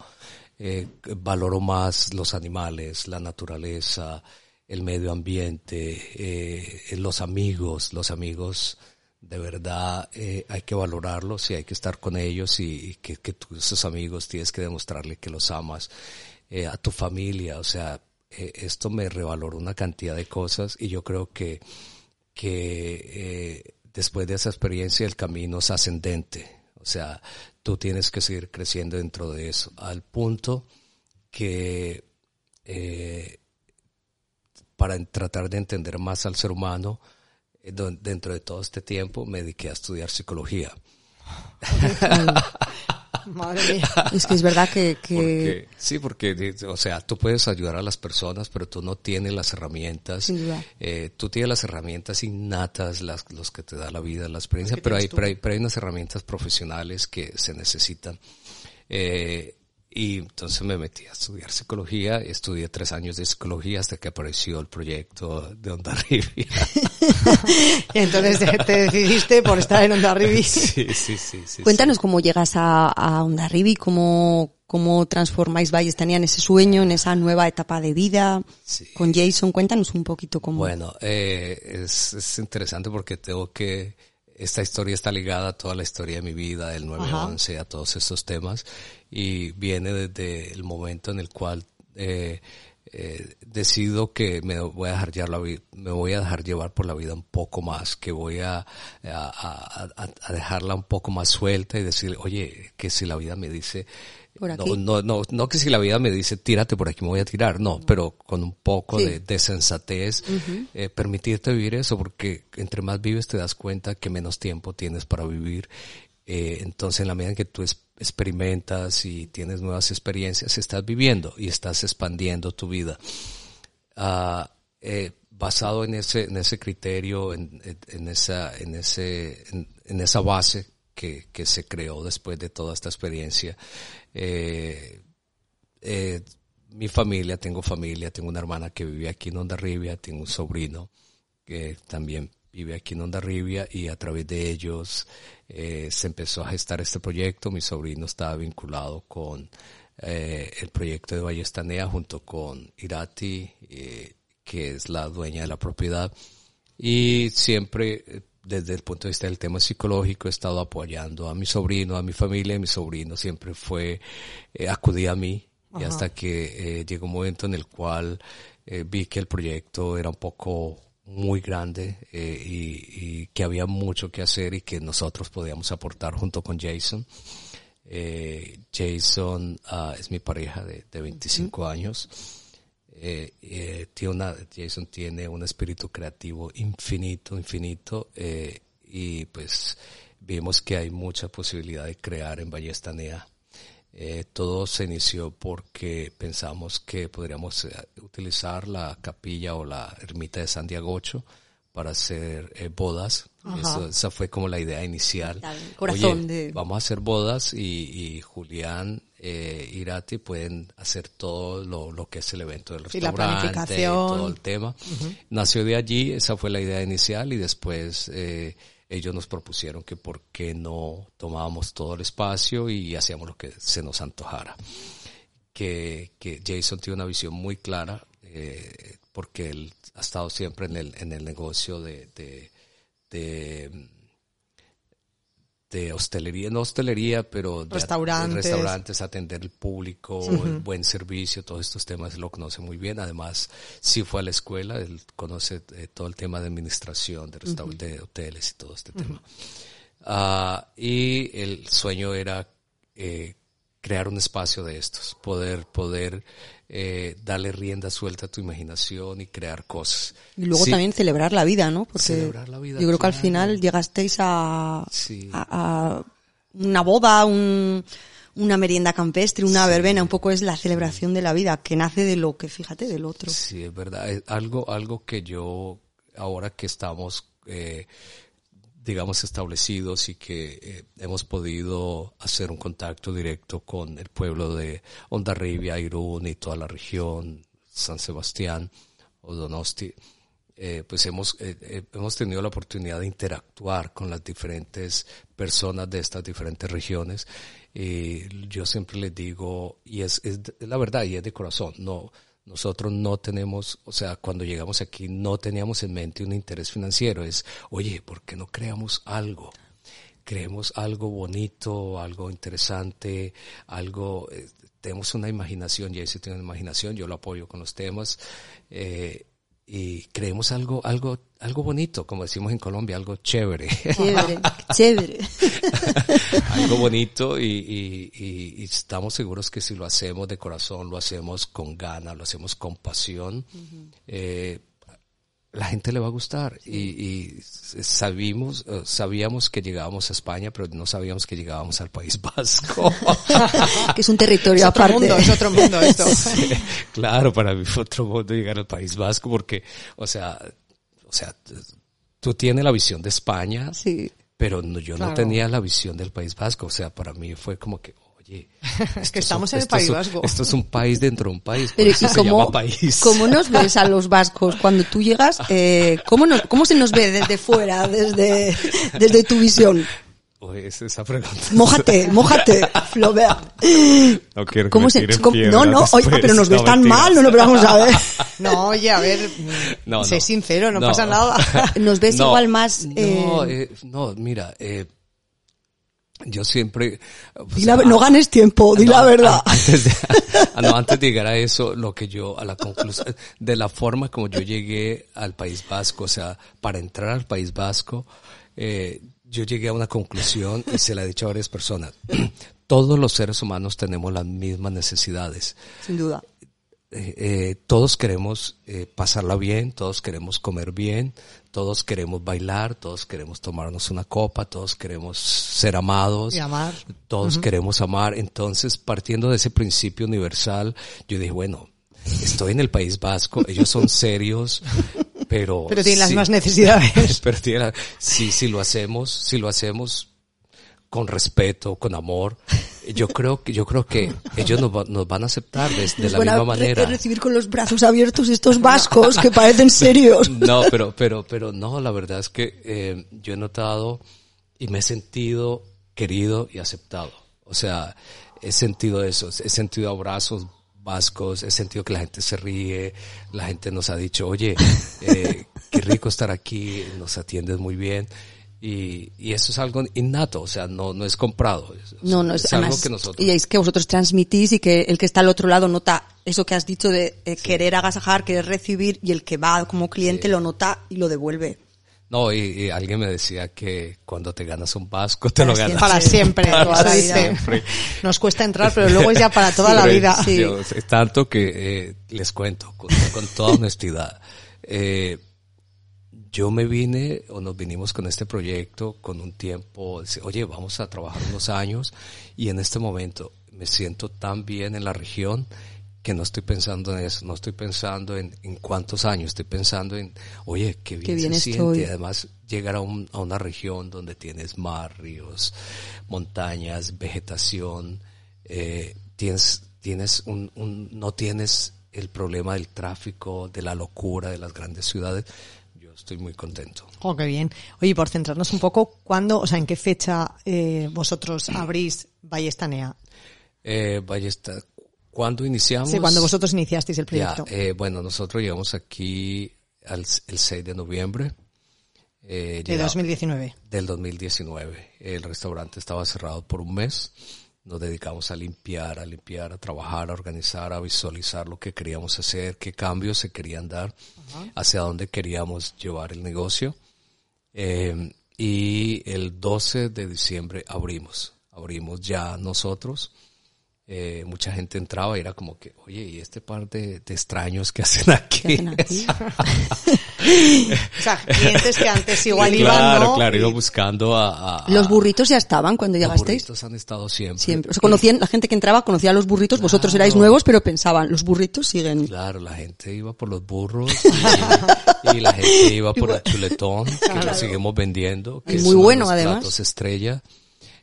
Eh, valoro más los animales, la naturaleza, el medio ambiente, eh, los amigos, los amigos de verdad eh, hay que valorarlos y hay que estar con ellos y, que, que esos amigos tienes que demostrarle que los amas. Eh, a tu familia, o sea, eh, esto me revaloró una cantidad de cosas y yo creo que, que después de esa experiencia el camino es ascendente. O sea, tú tienes que seguir creciendo dentro de eso, al punto que para tratar de entender más al ser humano, dentro de todo este tiempo me dediqué a estudiar psicología. Madre mía. Es que es verdad que, sí, porque, o sea, tú puedes ayudar a las personas, pero tú no tienes las herramientas. Eh, tú tienes las herramientas innatas, las los que te da la vida, la experiencia, pero hay, pero hay, pero hay unas herramientas profesionales que se necesitan. Eh, y entonces me metí a estudiar psicología, estudié tres años de psicología hasta que apareció el proyecto de Onda Rivi. y entonces te decidiste por estar en Onda Rivi. Sí, sí, sí, Cuéntanos cómo llegas a, a Onda Rivi, cómo, cómo transformáis Valles, tenían ese sueño, en esa nueva etapa de vida. Con Jason, cuéntanos un poquito cómo. Bueno, eh, es, es interesante porque tengo que esta historia está ligada a toda la historia de mi vida, del 9-11, a todos estos temas, y viene desde el momento en el cual eh, eh, decido que me voy a dejar llevar la me voy a dejar llevar por la vida un poco más, que voy a, a, a, dejarla un poco más suelta y decir, oye, que si la vida me dice Por aquí. No, no, no, que si la vida me dice tírate por aquí me voy a tirar, no, pero con un poco de, de, sensatez, eh, permitirte vivir eso, porque entre más vives te das cuenta que menos tiempo tienes para vivir. Eh, entonces, en la medida en que tú experimentas y tienes nuevas experiencias, estás viviendo y estás expandiendo tu vida. Ah, eh, basado en ese, en ese criterio, en, en esa, en ese, en, esa base que, se creó después de toda esta experiencia, eh, eh, mi familia, tengo familia, tengo una hermana que vive aquí en Ondarribia, tengo un sobrino que también vive aquí en Ondarribia y a través de ellos eh, se empezó a gestar este proyecto. Mi sobrino estaba vinculado con el proyecto de Vallestanea junto con Irati, que es la dueña de la propiedad. Y siempre, desde el punto de vista del tema psicológico, he estado apoyando a mi sobrino, a mi familia, mi sobrino siempre fue, eh, acudía a mí, y hasta que eh, llegó un momento en el cual eh, vi que el proyecto era un poco muy grande eh, y, y, que había mucho que hacer y que nosotros podíamos aportar junto con Jason. Jason uh, es mi pareja de, de 25 uh -huh. años. Eh, eh, tiene una, Jason tiene un espíritu creativo infinito, infinito, eh, y pues vimos que hay mucha posibilidad de crear en Ballestanea. Eh, todo se inició porque pensamos que podríamos eh, utilizar la capilla o la ermita de San Diagocho para hacer bodas. Eso, esa fue como la idea inicial. Corazón Oye, de... Vamos a hacer bodas y, y Julián eh, Irati pueden hacer todo lo, lo, que es el evento del sí, restaurante, todo el tema. Uh -huh. Nació de allí, esa fue la idea inicial y después eh, ellos nos propusieron que por qué no tomábamos todo el espacio y hacíamos lo que se nos antojara. Que, que Jason tiene una visión muy clara eh, porque él ha estado siempre en el, en el negocio de, de, de, de hostelería, no hostelería, pero de restaurantes, restaurantes atender el público, uh -huh. el buen servicio, todos estos temas lo conoce muy bien. Además, sí fue a la escuela, él conoce eh, todo el tema de administración, de, uh -huh. de hoteles y todo este uh -huh. tema. Uh, y el sueño era eh, crear un espacio de estos, poder, poder eh, darle rienda suelta a tu imaginación y crear cosas. Y luego sí. también celebrar la vida, ¿no? Porque celebrar la vida, yo creo claro. que al final llegasteis a, sí. a, a una boda, un, una merienda campestre, una sí. verbena, un poco es la celebración de la vida, que nace de lo que, fíjate, del otro. Sí, es verdad. Es algo, algo que yo, ahora que estamos, eh, digamos, establecidos y que eh, hemos podido hacer un contacto directo con el pueblo de Ondarribia, Irún y toda la región, San Sebastián o Donosti, eh, pues hemos, eh, eh, hemos tenido la oportunidad de interactuar con las diferentes personas de estas diferentes regiones. Y yo siempre les digo, y es, es la verdad, y es de corazón, no, nosotros no tenemos, o sea, cuando llegamos aquí no teníamos en mente un interés financiero. Es, oye, ¿por qué no creamos algo? Creemos algo bonito, algo interesante, algo, eh, tenemos una imaginación, Jesse tiene una imaginación, yo lo apoyo con los temas, eh, y creemos algo, algo, algo bonito, como decimos en Colombia, algo chévere. Chévere, chévere. algo bonito y, y, y, y, estamos seguros que si lo hacemos de corazón, lo hacemos con ganas, lo hacemos con pasión, uh -huh. eh, la gente le va a gustar y, y sabíamos, uh, sabíamos que llegábamos a España, pero no sabíamos que llegábamos al País Vasco. que es un territorio es aparte. Mundo, es otro mundo esto. sí, claro, para mí fue otro mundo llegar al País Vasco porque, o sea, o sea, tú tienes la visión de España, sí. pero no, yo claro. no tenía la visión del País Vasco, o sea, para mí fue como que, oye, es que estamos en el País es Vasco. esto es un país dentro de un país, Pero, eso se llama país. ¿Cómo nos ves a los vascos cuando tú llegas? Eh, ¿cómo, nos, ¿Cómo se nos ve desde fuera, desde, desde tu visión? Oye, es esa pregunta. Mójate, mójate, Flaubert. No quiero ¿Cómo se, cómo, No, no, oye, pero nos ves no, tan mal, no, no, pero vamos a ver. No, oye, a ver, no, sé sincero, no, pasa nada. Nos ves igual más... Eh... No, eh, no, mira, eh, yo siempre... La, no ganes tiempo, di no, la verdad. Antes de, no, antes de llegar a eso, lo que yo, a la conclusión, de la forma como yo llegué al País Vasco, o sea, para entrar al País Vasco, eh, yo llegué a una conclusión y se la he dicho a varias personas. todos los seres humanos tenemos las mismas necesidades. Sin duda. Eh, eh, todos queremos eh, pasarla bien, todos queremos comer bien, todos queremos bailar, todos queremos tomarnos una copa, todos queremos ser amados, Y amar. todos queremos amar. Entonces, partiendo de ese principio universal, yo dije, bueno, estoy en el País Vasco, ellos son serios, pero... Pero tienen las sí- mismas necesidades. pero tiene la- si, si lo hacemos, si lo hacemos con respeto, con amor, yo creo que, yo creo que ellos nos, va- nos van a aceptar de, de la van a misma re- manera. recibir con los brazos abiertos estos vascos que parecen serios. No, pero, pero, pero no, la verdad es que eh, yo he notado y me he sentido querido y aceptado. O sea, he sentido eso, he sentido abrazos vascos, he sentido que la gente se ríe, la gente nos ha dicho, oye, eh, qué rico estar aquí, nos atiendes muy bien. Y, y eso es algo innato, o sea, no, no es comprado. Es, No, no, es, es algo que nosotros... y es que vosotros transmitís y que el que está al otro lado nota eso que has dicho de eh, querer agasajar, querer recibir y el que va como cliente lo nota y lo devuelve. No, y, y alguien me decía que cuando te ganas un vasco, te Para lo ganas. Para siempre, Para la siempre. Nos cuesta entrar, pero luego es ya para toda la vida. sí, tanto que eh, les cuento con, con toda honestidad. Eh, yo me vine o nos vinimos con este proyecto con un tiempo, oye, vamos a trabajar unos años y en este momento me siento tan bien en la región que no estoy pensando en eso, no estoy pensando en, en cuántos años, estoy pensando en, oye, qué bien, Qué bien se estoy. siente. Además, llegar a, un- a una región donde tienes mar, ríos, montañas, vegetación, eh, tienes, tienes un, un, no tienes el problema del tráfico, de la locura de las grandes ciudades. Estoy muy contento. Oh, qué bien. Oye, por centrarnos un poco, ¿cuándo, o sea, en qué fecha eh, vosotros abrís Vallestanea? Eh, Ballesta, ¿cuándo iniciamos? Sí, cuando vosotros iniciasteis el Ya, proyecto. eh, bueno, nosotros llegamos aquí al, el 6 de noviembre. Eh, de llega- 2019. del 2019. El restaurante estaba cerrado por un mes. Nos dedicamos a limpiar, a limpiar, a trabajar, a organizar, a visualizar lo que queríamos hacer, qué cambios se querían dar, hacia dónde queríamos llevar el negocio. Eh, y el 12 de diciembre abrimos, abrimos ya nosotros. Eh, mucha gente entraba y era como que, oye, ¿y este par de, de extraños que hacen aquí? ¿Qué hacen aquí? O sea, clientes que antes igual iban, claro, ¿no? claro, iba buscando a... a- Los burritos ya estaban cuando los llegasteis. burritos han estado siempre. Siempre. O sea, conocían, la gente que entraba conocía a los burritos, vosotros erais nuevos, pero pensaban, los burritos siguen. Claro, la gente iba por los burros y, y la gente iba por el chuletón, que lo seguimos vendiendo. Que es muy bueno, los además. platos estrella.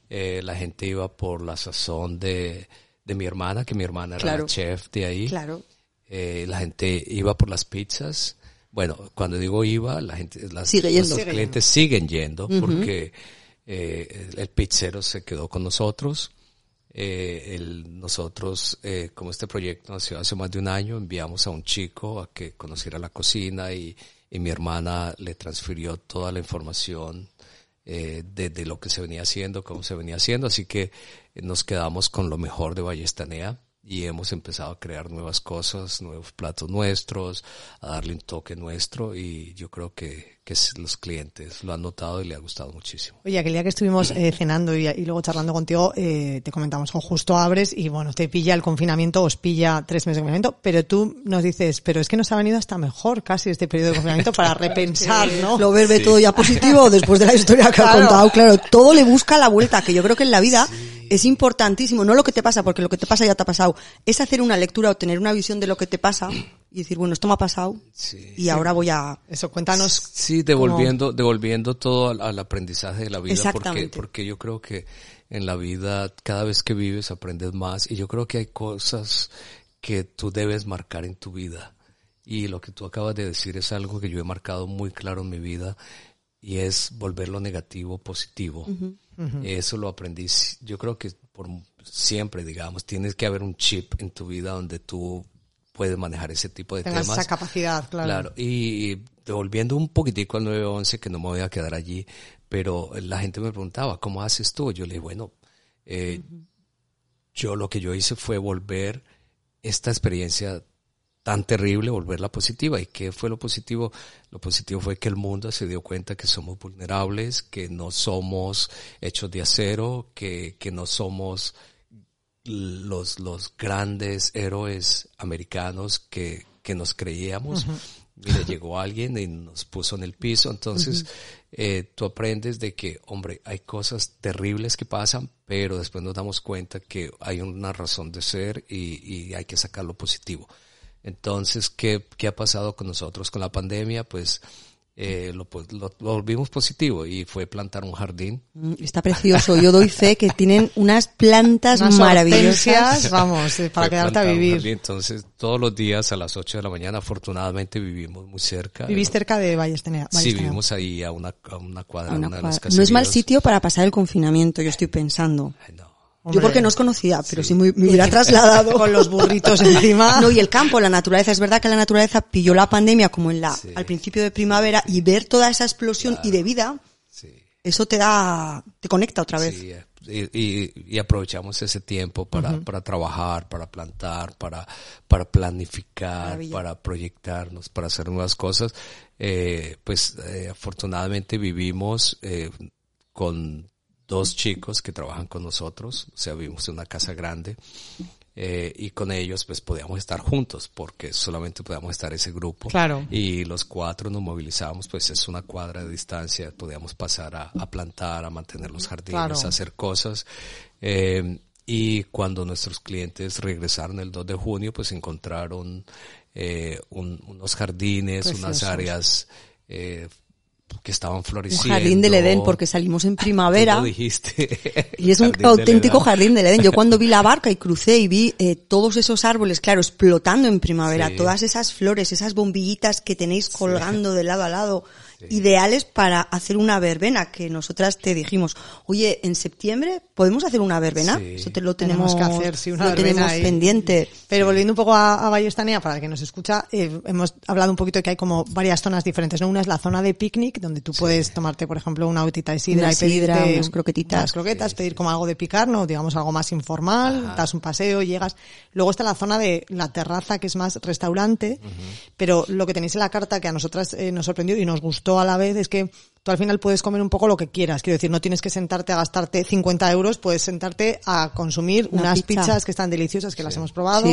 Eh, la gente iba por la sazón de, de mi hermana, que mi hermana era Claro. la chef de ahí. Claro. Eh, la gente iba por las pizzas. Bueno, cuando digo iba, la gente, las, Sigue yendo. nuestros Sigue clientes siguen yendo porque eh, el, el pizzero se quedó con nosotros. Eh, el- nosotros, eh, como este proyecto nació hace más de un año, enviamos a un chico a que conociera la cocina y, y mi hermana le transfirió toda la información eh, de, de lo que se venía haciendo, cómo se venía haciendo, así que nos quedamos con lo mejor de Ballestanea y hemos empezado a crear nuevas cosas, nuevos platos nuestros, a darle un toque nuestro. Y yo creo que, que s- los clientes lo han notado y le ha gustado muchísimo. Oye, aquel día que estuvimos eh, cenando y, y luego charlando contigo, eh, te comentamos, "Jo, justo abres y bueno, te pilla el confinamiento, os pilla tres meses de confinamiento, pero tú nos dices, pero es que nos ha venido hasta mejor casi este periodo de confinamiento para repensar, ¿no? Lo ver ve todo ya positivo después de la historia que ha contado. Claro, todo le busca la vuelta, que yo creo que en la vida es importantísimo, no lo que te pasa, porque lo que te pasa ya te ha pasado, es hacer una lectura o tener una visión de lo que te pasa y decir, bueno, esto me ha pasado Sí. y ahora voy a... Eso, cuéntanos. Sí, devolviendo, devolviendo todo al, al aprendizaje de la vida, porque, Exactamente. porque yo creo que en la vida, cada vez que vives, aprendes más, y yo creo que hay cosas que tú debes marcar en tu vida. Y lo que tú acabas de decir es algo que yo he marcado muy claro en mi vida, y es volver lo negativo positivo. Eso lo aprendí, yo creo que por siempre, digamos, tienes que haber un chip en tu vida donde tú puedes manejar ese tipo de temas. esa capacidad, claro. Claro, y devolviendo un poquitico al 911, que no me voy a quedar allí, pero la gente me preguntaba, ¿cómo haces tú? Yo le dije, bueno, eh, yo lo que yo hice fue volver esta experiencia tan terrible, volverla positiva. ¿Y qué fue lo positivo? Lo positivo fue que el mundo se dio cuenta que somos vulnerables, que no somos hechos de acero, que, que no somos los, los grandes héroes americanos que, que nos creíamos. Mira, llegó alguien y nos puso en el piso. Entonces, eh, tú aprendes de que, hombre, hay cosas terribles que pasan, pero después nos damos cuenta que hay una razón de ser y, y hay que sacar lo positivo. Entonces, ¿qué, ¿qué ha pasado con nosotros con la pandemia? Pues eh, lo, lo, volvimos positivo y fue plantar un jardín. Mm, está precioso. Yo doy fe que tienen unas plantas maravillosas. Vamos, eh, para quedarte a vivir. Entonces, todos los días a las 8 de la mañana, afortunadamente vivimos muy cerca. ¿Vivís cerca de Vallestenea? Sí, vivimos ahí a una, a una cuadra. una De no es mal sitio para pasar el confinamiento, yo estoy pensando. no. Yo porque no os conocía, pero sí, me, hubiera trasladado. Con los burritos encima. No, y el campo, la naturaleza. Es verdad que la naturaleza pilló la pandemia como en la, al principio de primavera y ver toda esa explosión y de vida, eso te da, te conecta otra vez. Sí, y, y, aprovechamos ese tiempo para, para trabajar, para plantar, para, para planificar, para proyectarnos, para hacer nuevas cosas. Eh, pues eh, afortunadamente vivimos eh, con dos chicos que trabajan con nosotros, o sea, vivimos en una casa grande, eh, y con ellos pues podíamos estar juntos, porque solamente podíamos estar ese grupo. Claro. Y los cuatro nos movilizábamos, pues es una cuadra de distancia, podíamos pasar a, a plantar, a mantener los jardines, a hacer cosas. Eh, y cuando nuestros clientes regresaron el 2 de junio, pues encontraron eh, un, unos jardines, unas áreas eh, que estaban floreciendo. Un jardín del Edén, porque salimos en primavera. Dijiste. Y es un auténtico jardín del Edén. Yo cuando vi la barca y crucé y vi eh, todos esos árboles, claro, explotando en primavera, todas esas flores, esas bombillitas que tenéis colgando de lado a lado, ideales para hacer una verbena, que nosotras te dijimos, oye, en septiembre podemos hacer una verbena, eso te lo tenemos, que hacer, sí, una lo tenemos pendiente. Pero volviendo un poco a, a Vallestanea, para el que nos escucha, eh, hemos hablado un poquito de que hay como varias zonas diferentes, ¿no? Una es la zona de picnic, donde tú puedes tomarte, por ejemplo, una gotita de sidra y pedir unas croquetitas. Unas croquetas, pedir como algo de picar, ¿no? Digamos algo más informal, das un paseo, llegas. Luego está la zona de la terraza, que es más restaurante, pero lo que tenéis en la carta que a nosotras eh, nos sorprendió y nos gustó a la vez es que tú al final puedes comer un poco lo que quieras. Quiero decir, no tienes que sentarte a gastarte 50 euros, puedes sentarte a consumir unas pizzas que están deliciosas, que las hemos probado.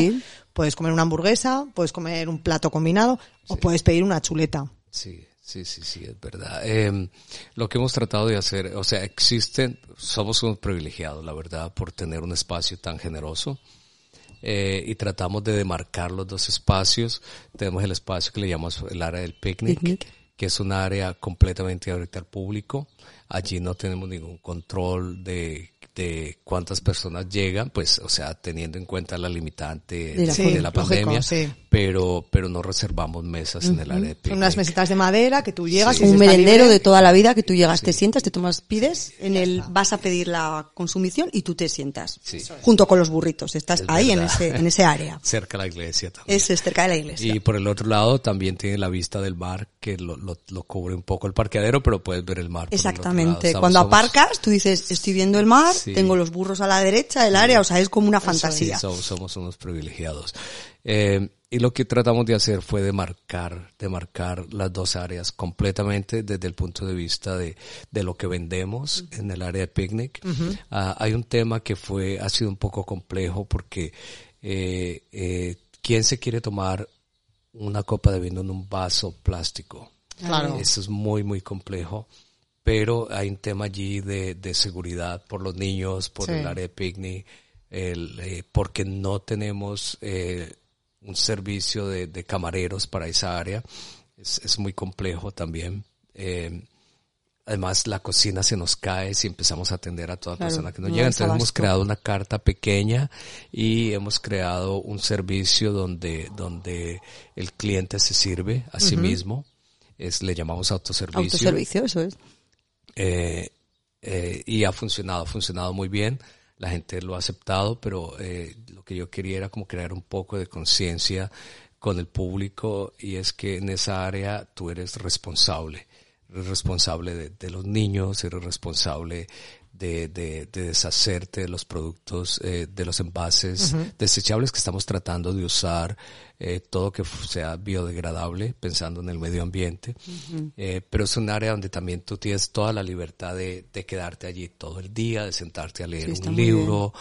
Puedes comer una hamburguesa, puedes comer un plato combinado o puedes pedir una chuleta. Sí. Sí, sí, sí, es verdad. Eh, lo que hemos tratado de hacer, o sea, existen, somos unos privilegiados, la verdad, por tener un espacio tan generoso. Eh, y tratamos de demarcar los dos espacios. Tenemos el espacio que le llamamos el área del picnic que es un área completamente abierta al público. Allí no tenemos ningún control de de cuántas personas llegan, pues, o sea, teniendo en cuenta la limitante de la, pandemia, pero, pero no reservamos mesas en el área de Son unas mesitas de madera que tú llegas Un merendero de toda la vida que tú llegas, te sientas, te tomas, pides, en el, vas a pedir la consumición y tú te sientas. Junto con los burritos, estás ahí en ese, en ese área. Cerca de la iglesia también. Es, cerca de la iglesia. Y por el otro lado también tiene la vista del mar que lo, lo, lo cubre un poco el parqueadero, pero puedes ver el mar. Exactamente. Cuando aparcas, tú dices, estoy viendo el mar, tengo los burros a la derecha del área, o sea, es como una fantasía. somos, unos privilegiados. Eh, y lo que tratamos de hacer fue de marcar, de marcar las dos áreas completamente desde el punto de vista de, de lo que vendemos en el área de picnic. Ah, hay un tema que fue, ha sido un poco complejo porque, eh, eh, ¿quién se quiere tomar una copa de vino en un vaso plástico? Claro. Eso es muy, muy complejo pero hay un tema allí de, de seguridad por los niños, por el área de picnic, el, eh, porque no tenemos eh, un servicio de, de, camareros para esa área. Es, es muy complejo también. Eh, además, la cocina se nos cae si empezamos a atender a toda persona que nos llega. Entonces, hemos creado una carta pequeña y hemos creado un servicio donde, donde el cliente se sirve a sí mismo. Es, le llamamos autoservicio. Autoservicio, eso es. Eh, eh, y ha funcionado, ha funcionado muy bien. La gente lo ha aceptado, pero eh, lo que yo quería era como crear un poco de conciencia con el público y es que en esa área tú eres responsable. Eres responsable de, los niños, eres responsable de, de, deshacerte de los productos, de los envases desechables que estamos tratando de usar eh, todo que sea biodegradable, pensando en el medio ambiente. Eh, pero es un área donde también tú tienes toda la libertad de, de quedarte allí todo el día, de sentarte a leer un libro,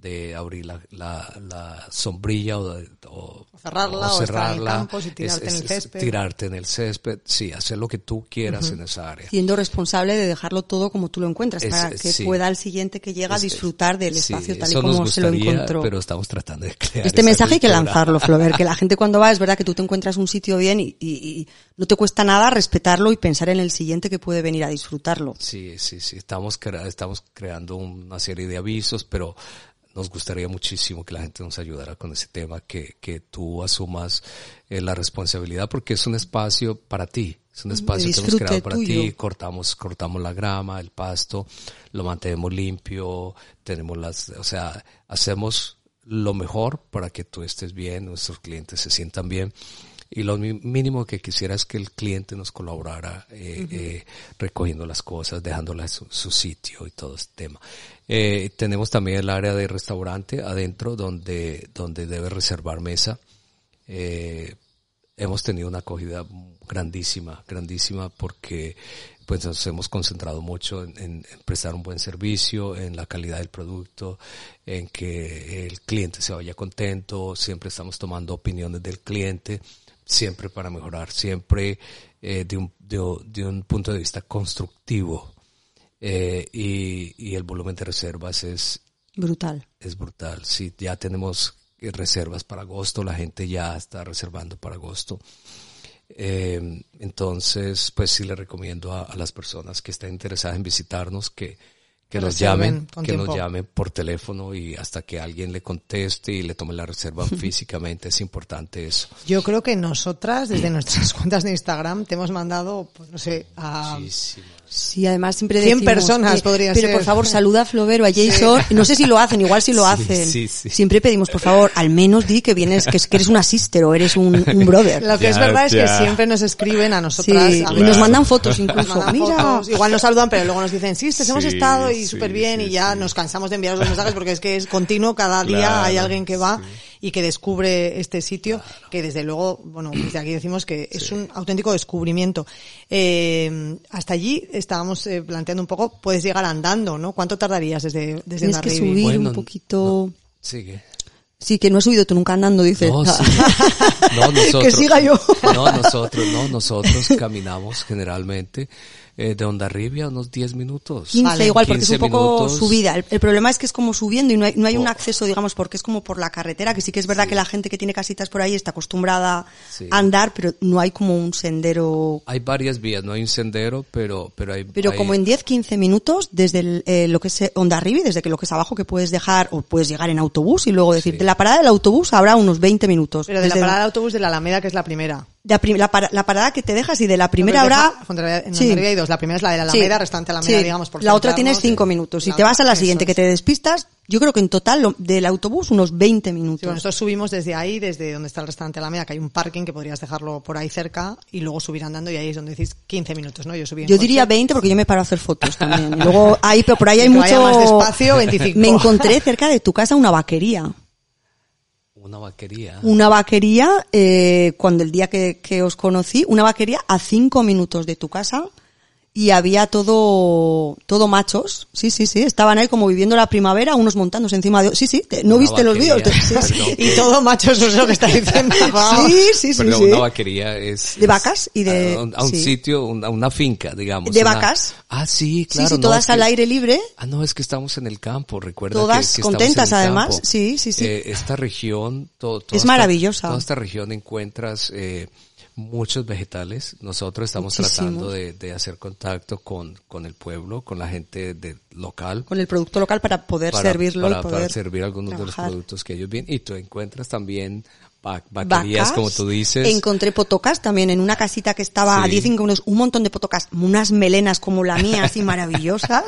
de abrir la, la, la sombrilla o, de, o, cerrarla o, estar en el campo y tirarte en el césped. tirarte en el césped, sí, hacer lo que tú quieras en esa área. Siendo responsable de dejarlo todo como tú lo encuentras, para que pueda el siguiente que llega disfrutar del espacio tal y como se lo encontró. Pero estamos tratando de crear Este mensaje hay que lanzarlo, Flover, que la gente cuando va es verdad que tú te encuentras un sitio bien y, y, y no te cuesta nada respetarlo y pensar en el siguiente que puede venir a disfrutarlo. Sí, sí, sí, estamos, estamos creando una serie de avisos, pero nos gustaría muchísimo que la gente nos ayudara con ese tema, que, que tú asumas eh, la responsabilidad porque es un espacio para ti, es un espacio que hemos creado para tuyo. ti, cortamos, cortamos la grama, el pasto, lo mantenemos limpio, tenemos las, o sea, hacemos lo mejor para que tú estés bien, nuestros clientes se sientan bien y lo mínimo que quisiera es que el cliente nos colaborara eh, uh -huh. eh, recogiendo las cosas, dejándolas su, su, sitio y todo este tema. Eh, tenemos también el área de restaurante adentro donde, donde debe reservar mesa. Eh, hemos tenido una acogida grandísima, grandísima porque pues nos hemos concentrado mucho en, prestar un buen servicio, en la calidad del producto, en que el cliente se vaya contento, siempre estamos tomando opiniones del cliente, siempre para mejorar, siempre eh, de, un, de, de, un punto de vista constructivo. Eh, y, y, el volumen de reservas es brutal. Es brutal. Sí, ya tenemos reservas para agosto, la gente ya está reservando para agosto. Eh, entonces, pues sí le recomiendo a, a, las personas que estén interesadas en visitarnos que, que nos llamen, que tiempo. nos llamen por teléfono y hasta que alguien le conteste y le tome la reserva físicamente, es importante eso. Yo creo que nosotras, desde nuestras cuentas de Instagram, te hemos mandado, pues no sé, a... Muchísimas. Sí, además siempre 100 decimos personas que, podría pero ser. por favor saluda a Flovero, a Jason. Sí. No sé si lo hacen, igual si lo Sí, hacen. sí, sí. Siempre pedimos, por favor, al menos di que vienes, que, que eres una sister o eres un, un brother. Lo que Ya, es verdad es que siempre nos escriben a nosotras. Sí, a y nos mandan fotos incluso. Mandan Mira. fotos. Igual nos saludan, pero luego nos dicen, sí, sí, hemos estado y sí, súper bien sí, y ya sí. nos cansamos de enviar los mensajes porque es que es continuo, cada día Claro, hay alguien que va sí. Y que descubre este sitio, que desde luego, bueno, desde aquí decimos que es un auténtico descubrimiento. Eh, hasta allí estábamos eh, planteando un poco, puedes llegar andando, ¿no? ¿Cuánto tardarías desde, desde Tienes que subir Bueno, un poquito. Sigue. Sí, que no he subido tú nunca andando, dices. No, sí. No, nosotros. que siga yo. No, nosotros, no, nosotros caminamos generalmente eh, de Hondarribia unos 10 minutos. 15 Vale. igual, porque es un 15 poco minutos. subida. El, el problema es que es como subiendo y no hay, no hay un Oh. acceso, digamos, porque es como por la carretera, que sí que es verdad que la gente que tiene casitas por ahí está acostumbrada Sí. a andar, pero no hay como un sendero. Hay varias vías, no hay un sendero, pero, pero hay. Pero hay- como en 10, 15 minutos, desde el, eh, lo que es Onda Arriba, desde que lo que es abajo, que puedes dejar, o puedes llegar en autobús y luego decir, Sí. de la parada del autobús habrá unos 20 minutos. Pero de la parada de autobús de la Alameda, que es la primera. La, la, la parada que te dejas y de la primera Fonterrabía- En Sí. Hay dos. La primera es la de la Alameda, Sí. restaurante Alameda, Sí. digamos, por La otra tienes cinco minutos. Si te vas a la siguiente eso que es. te despistas, yo creo que en total lo- del autobús unos 20 minutos. Bueno, nosotros subimos desde ahí, desde donde está el restaurante Alameda, que hay un parking que podrías dejarlo por ahí cerca y luego subir andando y ahí es donde decís 15 minutos, ¿no? Yo subí en Yo coche. diría 20 porque yo me paro a hacer fotos también. Y luego ahí, pero por ahí hay mucho... más despacio, 25. Me encontré cerca de tu casa una vaquería. Una vaquería. Una vaquería, eh, cuando el día que, que os conocí, una vaquería a cinco minutos de tu casa y había todo, todo machos. Sí, sí, sí. Estaban ahí como viviendo la primavera, unos montándose encima de, sí, sí. ¿No Una viste los vídeos? Sí, sí. Perdón, Y todo macho, eso es lo que está diciendo. Sí, sí, sí, Perdón, sí. una vaquería es... De vacas y de- A un, a un sitio, una, una finca, digamos. De una- vacas. Ah, sí, claro. sí, sí, no, todas al que- aire libre. Ah, no, es que estamos en el campo, recuerda Todas que, que contentas, además. campo. Sí, sí, sí. Eh, esta región, to- toda Es esta- maravillosa. toda esta región encuentras eh, muchos vegetales. Nosotros estamos Muchísimos. tratando de, de hacer contacto con, con el pueblo, con la gente de, local. Con el producto local para poder para, servirlo para- y para poder servir algunos de los productos que ellos vienen. Y tú encuentras también vacas. como tú dices. Encontré potocas también en una casita que estaba a Sí. 10 minutos, un montón de potocas, unas melenas como la mía, así maravillosas,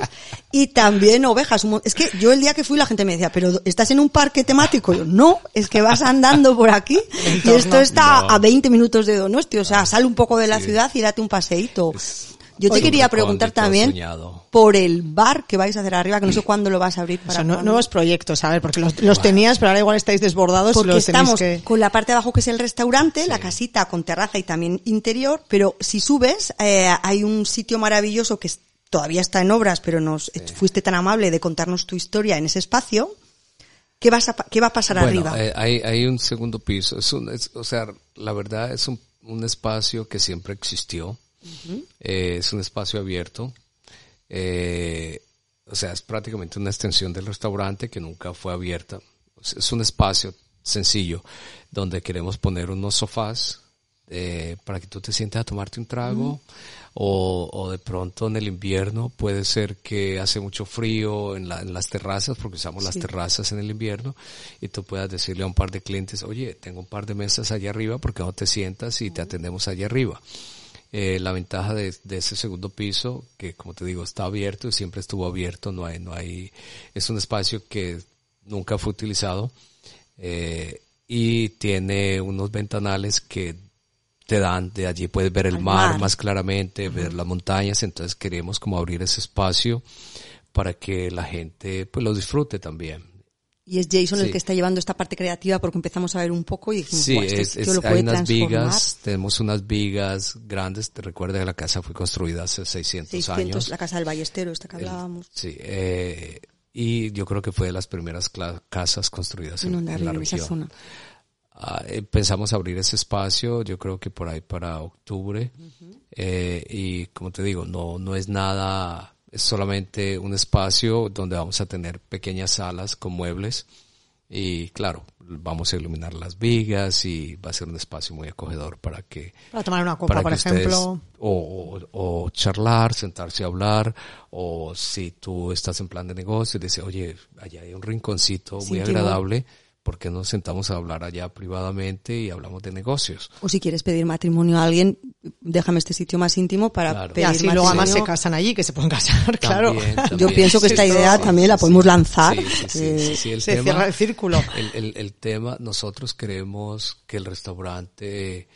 y también ovejas. Es que yo el día que fui la gente me decía, pero ¿estás en un parque temático? Yo, no, es que vas andando por aquí y esto está No. a 20 minutos de Donosti, o sea, sal un poco de la Sí. ciudad y date un paseíto. Es- Yo te un quería preguntar también soñado. por el bar que vais a hacer arriba, que no sé cuándo lo vas a abrir para Son nu- cuándo. nuevos proyectos, a ver, porque los, los tenías, pero ahora igual estáis desbordados y Porque los estamos que... con la parte de abajo que es el restaurante, la casita con terraza y también interior, pero si subes eh, hay un sitio maravilloso que todavía está en obras, pero nos fuiste tan amable de contarnos tu historia en ese espacio. ¿Qué, vas a, qué va a pasar Bueno, arriba? eh, hay, hay un segundo piso. Es un, es- o sea, la verdad es un, un espacio que siempre existió. Eh, es un espacio abierto. Eh, o sea, es prácticamente una extensión del restaurante que nunca fue abierta. Es un espacio sencillo donde queremos poner unos sofás eh, para que tú te sientes a tomarte un trago o, o de pronto en el invierno puede ser que hace mucho frío en, la- en las terrazas porque usamos las terrazas en el invierno y tú puedas decirle a un par de clientes oye tengo un par de mesas allá arriba porque no te sientas y te atendemos allá arriba eh, la ventaja de, de ese segundo piso, que como te digo, está abierto y siempre estuvo abierto, no hay, no hay, es un espacio que nunca fue utilizado, eh, y tiene unos ventanales que te dan, de allí puedes ver el mar. más claramente, ver las montañas, entonces queremos como abrir ese espacio para que la gente pues lo disfrute también. Y es Jason el sí. que está llevando esta parte creativa porque empezamos a ver un poco y dijimos, Sí, "Buah, este es, es- lo puede hay unas transformar". vigas, tenemos unas vigas grandes, te recuerda que la casa fue construida hace 600, 600, años. la casa del Ballestero, esta que El- hablábamos. sí, eh, y yo creo que fue de las primeras casas construidas En en, en la en esa región. zona. Ah, eh, pensamos abrir ese espacio, yo creo que por ahí para octubre. Eh, y como te digo, no, no es nada, es solamente un espacio donde vamos a tener pequeñas salas con muebles. Y claro, vamos a iluminar las vigas y va a ser un espacio muy acogedor para que Para tomar una copa, por ustedes ejemplo. o, o, o charlar, sentarse a hablar, o si tú estás en plan de negocio y dices, oye, allá hay un rinconcito muy agradable, ¿por qué no nos sentamos a hablar allá privadamente y hablamos de negocios? O si quieres pedir matrimonio a alguien, déjame este sitio más íntimo para Claro. Y pedir así luego además se casan allí, que se pueden casar, claro. También, Yo pienso que Sí, esta idea también la podemos lanzar. Sí, sí, sí, eh, sí, sí, el se tema- cierra el círculo. El, el, el tema, nosotros queremos que el restaurante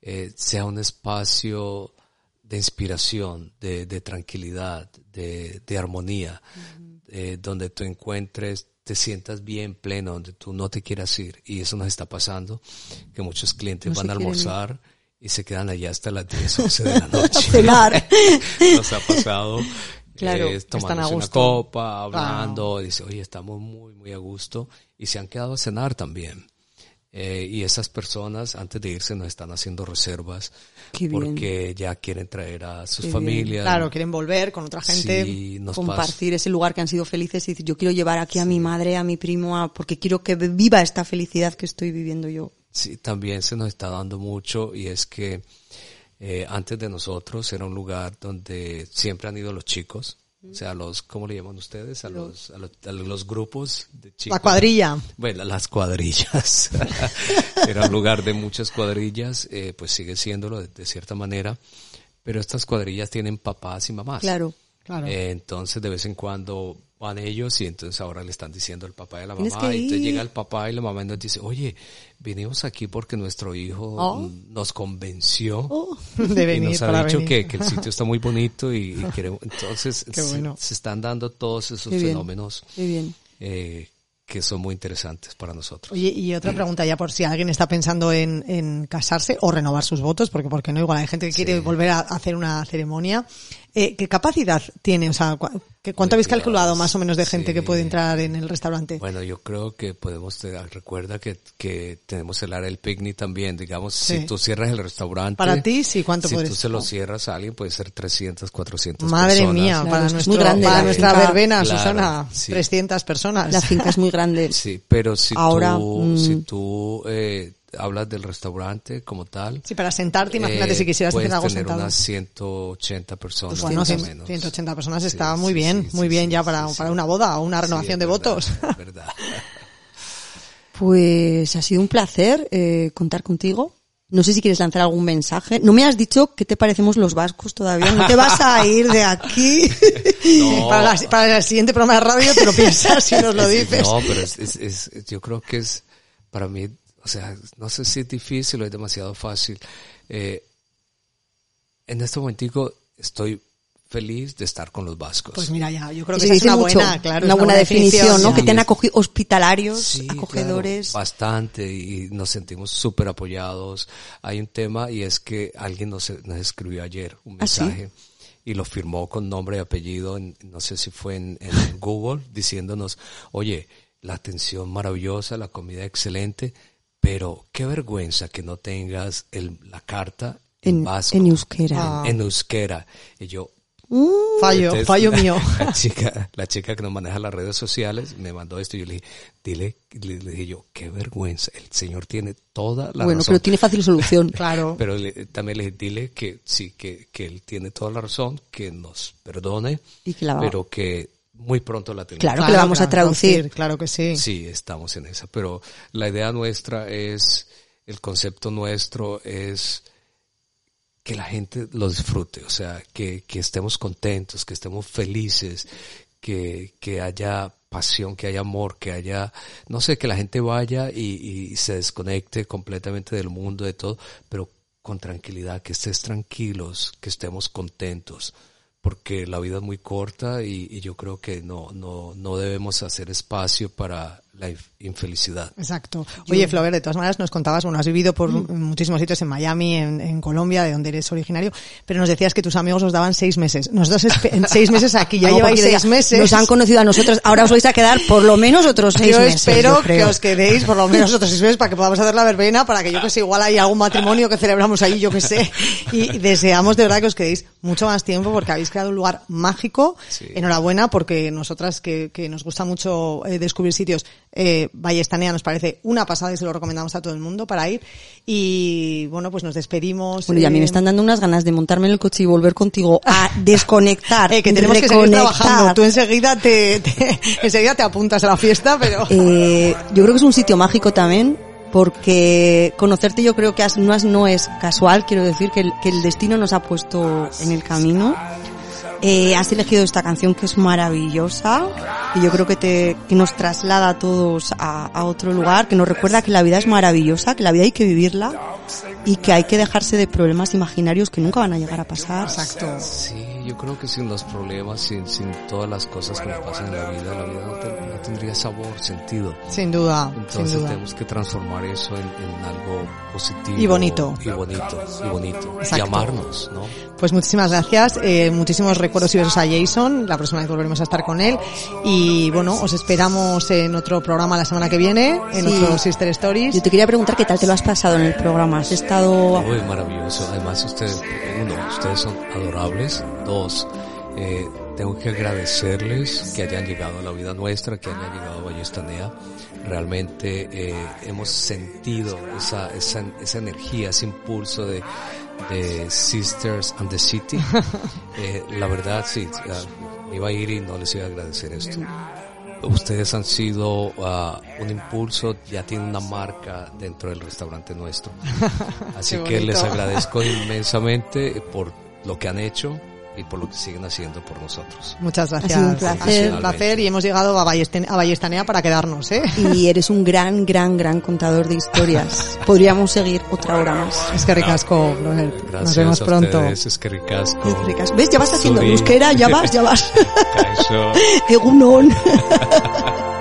eh, sea un espacio de inspiración, de, de tranquilidad, de, de armonía, eh, donde tú encuentres, te sientas bien pleno, donde tú no te quieras ir. Y eso nos está pasando, que muchos clientes No van a ir. almorzar y se quedan allá hasta las 10, 11 de la noche. Nos ha pasado. Claro, eh, tomándose una copa, hablando, dice, oye, estamos muy, muy a gusto. Y se han quedado a cenar también. Eh, y esas personas, antes de irse, nos están haciendo reservas Qué bien. porque ya quieren traer a sus Qué bien. familias. Claro, quieren volver con otra gente. Sí, nos pasa. compartir ese lugar que han sido felices y decir, yo quiero llevar aquí a mi madre, a mi primo, a- porque quiero que viva esta felicidad que estoy viviendo yo. Sí, también se nos está dando mucho y es que eh, antes de nosotros era un lugar donde siempre han ido los chicos, o sea, los, ¿cómo le llaman ustedes? A los, a los, a los grupos de chicos. La cuadrilla. Bueno, las cuadrillas. Era un lugar de muchas cuadrillas, eh, pues sigue siéndolo de, de cierta manera, pero estas cuadrillas tienen papás y mamás. Claro. Claro. Eh, entonces de vez en cuando van ellos y entonces ahora le están diciendo el papá y la mamá y entonces llega el papá y la mamá y nos dice, oye, vinimos aquí porque nuestro hijo Oh. nos convenció Oh. De y venir, nos ha para dicho venir. que, que el sitio está muy bonito y, y queremos, entonces se- bueno. se, están dando todos esos Qué bien. fenómenos Qué bien. eh, que son muy interesantes para nosotros. Oye, y otra pregunta ya por si alguien está pensando en, en casarse o renovar sus votos, porque porque no igual hay gente que quiere volver a hacer una ceremonia. Eh, ¿Qué capacidad tiene? O sea, cua- ¿qué- ¿cuánto habéis Cuidados. calculado más o menos de gente Sí. que puede entrar en el restaurante? Bueno, yo creo que podemos, te- recuerda que, que tenemos el área del picnic también, digamos, Sí. si tú cierras el restaurante. Para ti, sí, ¿cuánto Si podrías- tú se lo cierras a alguien, puede ser 300, 400 Madre personas. mía, Claro, para, nuestro, grande para nuestra verbena, Claro, Susana, sí. 300 personas. La finca es muy grande. Sí, pero si Ahora, tú, mm. si tú eh, hablas del restaurante como tal. Sí, para sentarte, imagínate eh, si quisieras hacer algo tener sentado. unas 180 personas, Bueno, más o 100, menos. 180 personas está sí, muy bien, sí, muy bien ya para, para una boda o una renovación de verdad, votos. es verdad. Pues ha sido un placer eh, contar contigo. No sé si quieres lanzar algún mensaje. No me has dicho qué te parecemos los vascos todavía. No te vas a ir de aquí. No. para, la- para el siguiente programa de radio te lo piensas y nos lo dices. No, pero es, es, es- yo creo que es, para mí, o sea, no sé si es difícil o es demasiado fácil. Eh, en este momentico estoy feliz de estar con los vascos. Pues mira, ya, yo creo que Se esa es una mucho, buena, claro. una es buena definición, ¿no? Sí, Que te han acogido hospitalarios, Sí, acogedores. claro, bastante y nos sentimos súper apoyados. Hay un tema y es que alguien nos, nos escribió ayer un ¿Ah, sí? mensaje y lo firmó con nombre y apellido, en- no sé si fue en, en Google, diciéndonos, oye, la atención maravillosa, la comida excelente, pero qué vergüenza que no tengas el, la carta en, En, vasco. en euskera. Ah. En euskera. Y yo, Fallo, entonces, fallo mío. La chica, la chica que nos maneja las redes sociales me mandó esto y yo le dije, dile, le, le dije yo, qué vergüenza, el señor tiene toda la bueno, razón. pero tiene fácil solución. Claro. Pero le- también le dije, dile que sí, que, que él tiene toda la razón, que nos perdone, Y que la va- pero que muy pronto la tendrá. Claro. que le vamos a traducir. Claro que sí. Sí, estamos en esa, pero la idea nuestra es, el concepto nuestro es que la gente lo disfrute, o sea, que, que estemos contentos, que estemos felices, que, que haya pasión, que haya amor, que haya, no sé, que la gente vaya y, y se desconecte completamente del mundo, de todo, pero con tranquilidad, que estés tranquilos, que estemos contentos, porque la vida es muy corta y, y yo creo que no, no, no debemos hacer espacio para la inf- infelicidad. Exacto. Oye, Flover, de todas maneras nos contabas, bueno, has vivido por Mm. muchísimos sitios en Miami, en, en Colombia, de donde eres originario, pero nos decías que tus amigos os daban seis meses. Nosotros en seis meses aquí, ya No, lleváis seis meses. Nos han conocido a nosotros, ahora os vais a quedar por lo menos otros seis yo meses. espero yo que os quedéis por lo menos otros seis meses para que podamos hacer la verbena, para que yo que sé, igual hay algún matrimonio que celebramos ahí, yo que sé. Y deseamos de verdad que os quedéis mucho más tiempo porque habéis creado un lugar mágico. Sí. Enhorabuena porque nosotras que, que nos gusta mucho eh, descubrir sitios, eh, Valle Estanea nos parece una pasada y se lo recomendamos a todo el mundo para ir. Y bueno, pues nos despedimos. Bueno, y a mí eh, me están dando unas ganas de montarme en el coche y volver contigo a desconectar. eh, que tenemos que seguir reconectar. trabajando. Tú enseguida te, te- enseguida te apuntas a la fiesta, pero... Eh, yo creo que es un sitio mágico también, porque conocerte yo creo que no es, no es casual, quiero decir que el, que el destino nos ha puesto en el camino. Eh, has elegido esta canción que es maravillosa, que yo creo que, te, que nos traslada a todos a, a otro lugar, que nos recuerda que la vida es maravillosa, que la vida hay que vivirla y que hay que dejarse de problemas imaginarios que nunca van a llegar a pasar. Exacto. Sí, yo creo que sin los problemas, sin, sin todas las cosas que nos pasan en la vida, la vida no, te- no tendría sabor, sentido. Sin duda, Entonces sin duda. tenemos que transformar eso en, en algo positivo. Y bonito. Y bonito, y bonito. Exacto. Y amarnos, ¿no? Pues muchísimas gracias, eh, muchísimos recuerdos y besos a Jason, la próxima vez volveremos a estar con él y bueno, os esperamos en otro programa la semana que viene, en Sí. otro Sister Stories. Yo te quería preguntar qué tal te lo has pasado en el programa. ¿Has estado Uy, maravilloso. Además, ustedes, uno, ustedes son adorables. Dos, eh, tengo que agradecerles que hayan llegado a la vida nuestra, que hayan llegado a Vallestanea. Realmente eh, hemos sentido esa, esa, esa energía, ese impulso de, de Sisters and the City. Eh, la verdad, sí, ah, iba a ir y no les iba a agradecer esto. Ustedes han sido ah, un impulso, ya tienen una marca dentro del restaurante nuestro. Así que les agradezco inmensamente por lo que han hecho y por lo que siguen haciendo por nosotros. Muchas gracias. Ha sido un placer. Un placer y hemos llegado a, Ballestan- a Ballestanea para quedarnos, ¿eh? y eres un gran, gran, gran contador de historias. Podríamos seguir otra hora más. Es que ricasco, Robert. Gracias Nos vemos a pronto. ustedes, es que ricasco. Qué ricas. ¿Ves? Ya vas haciendo euskera, ya vas, ya vas. Egunon.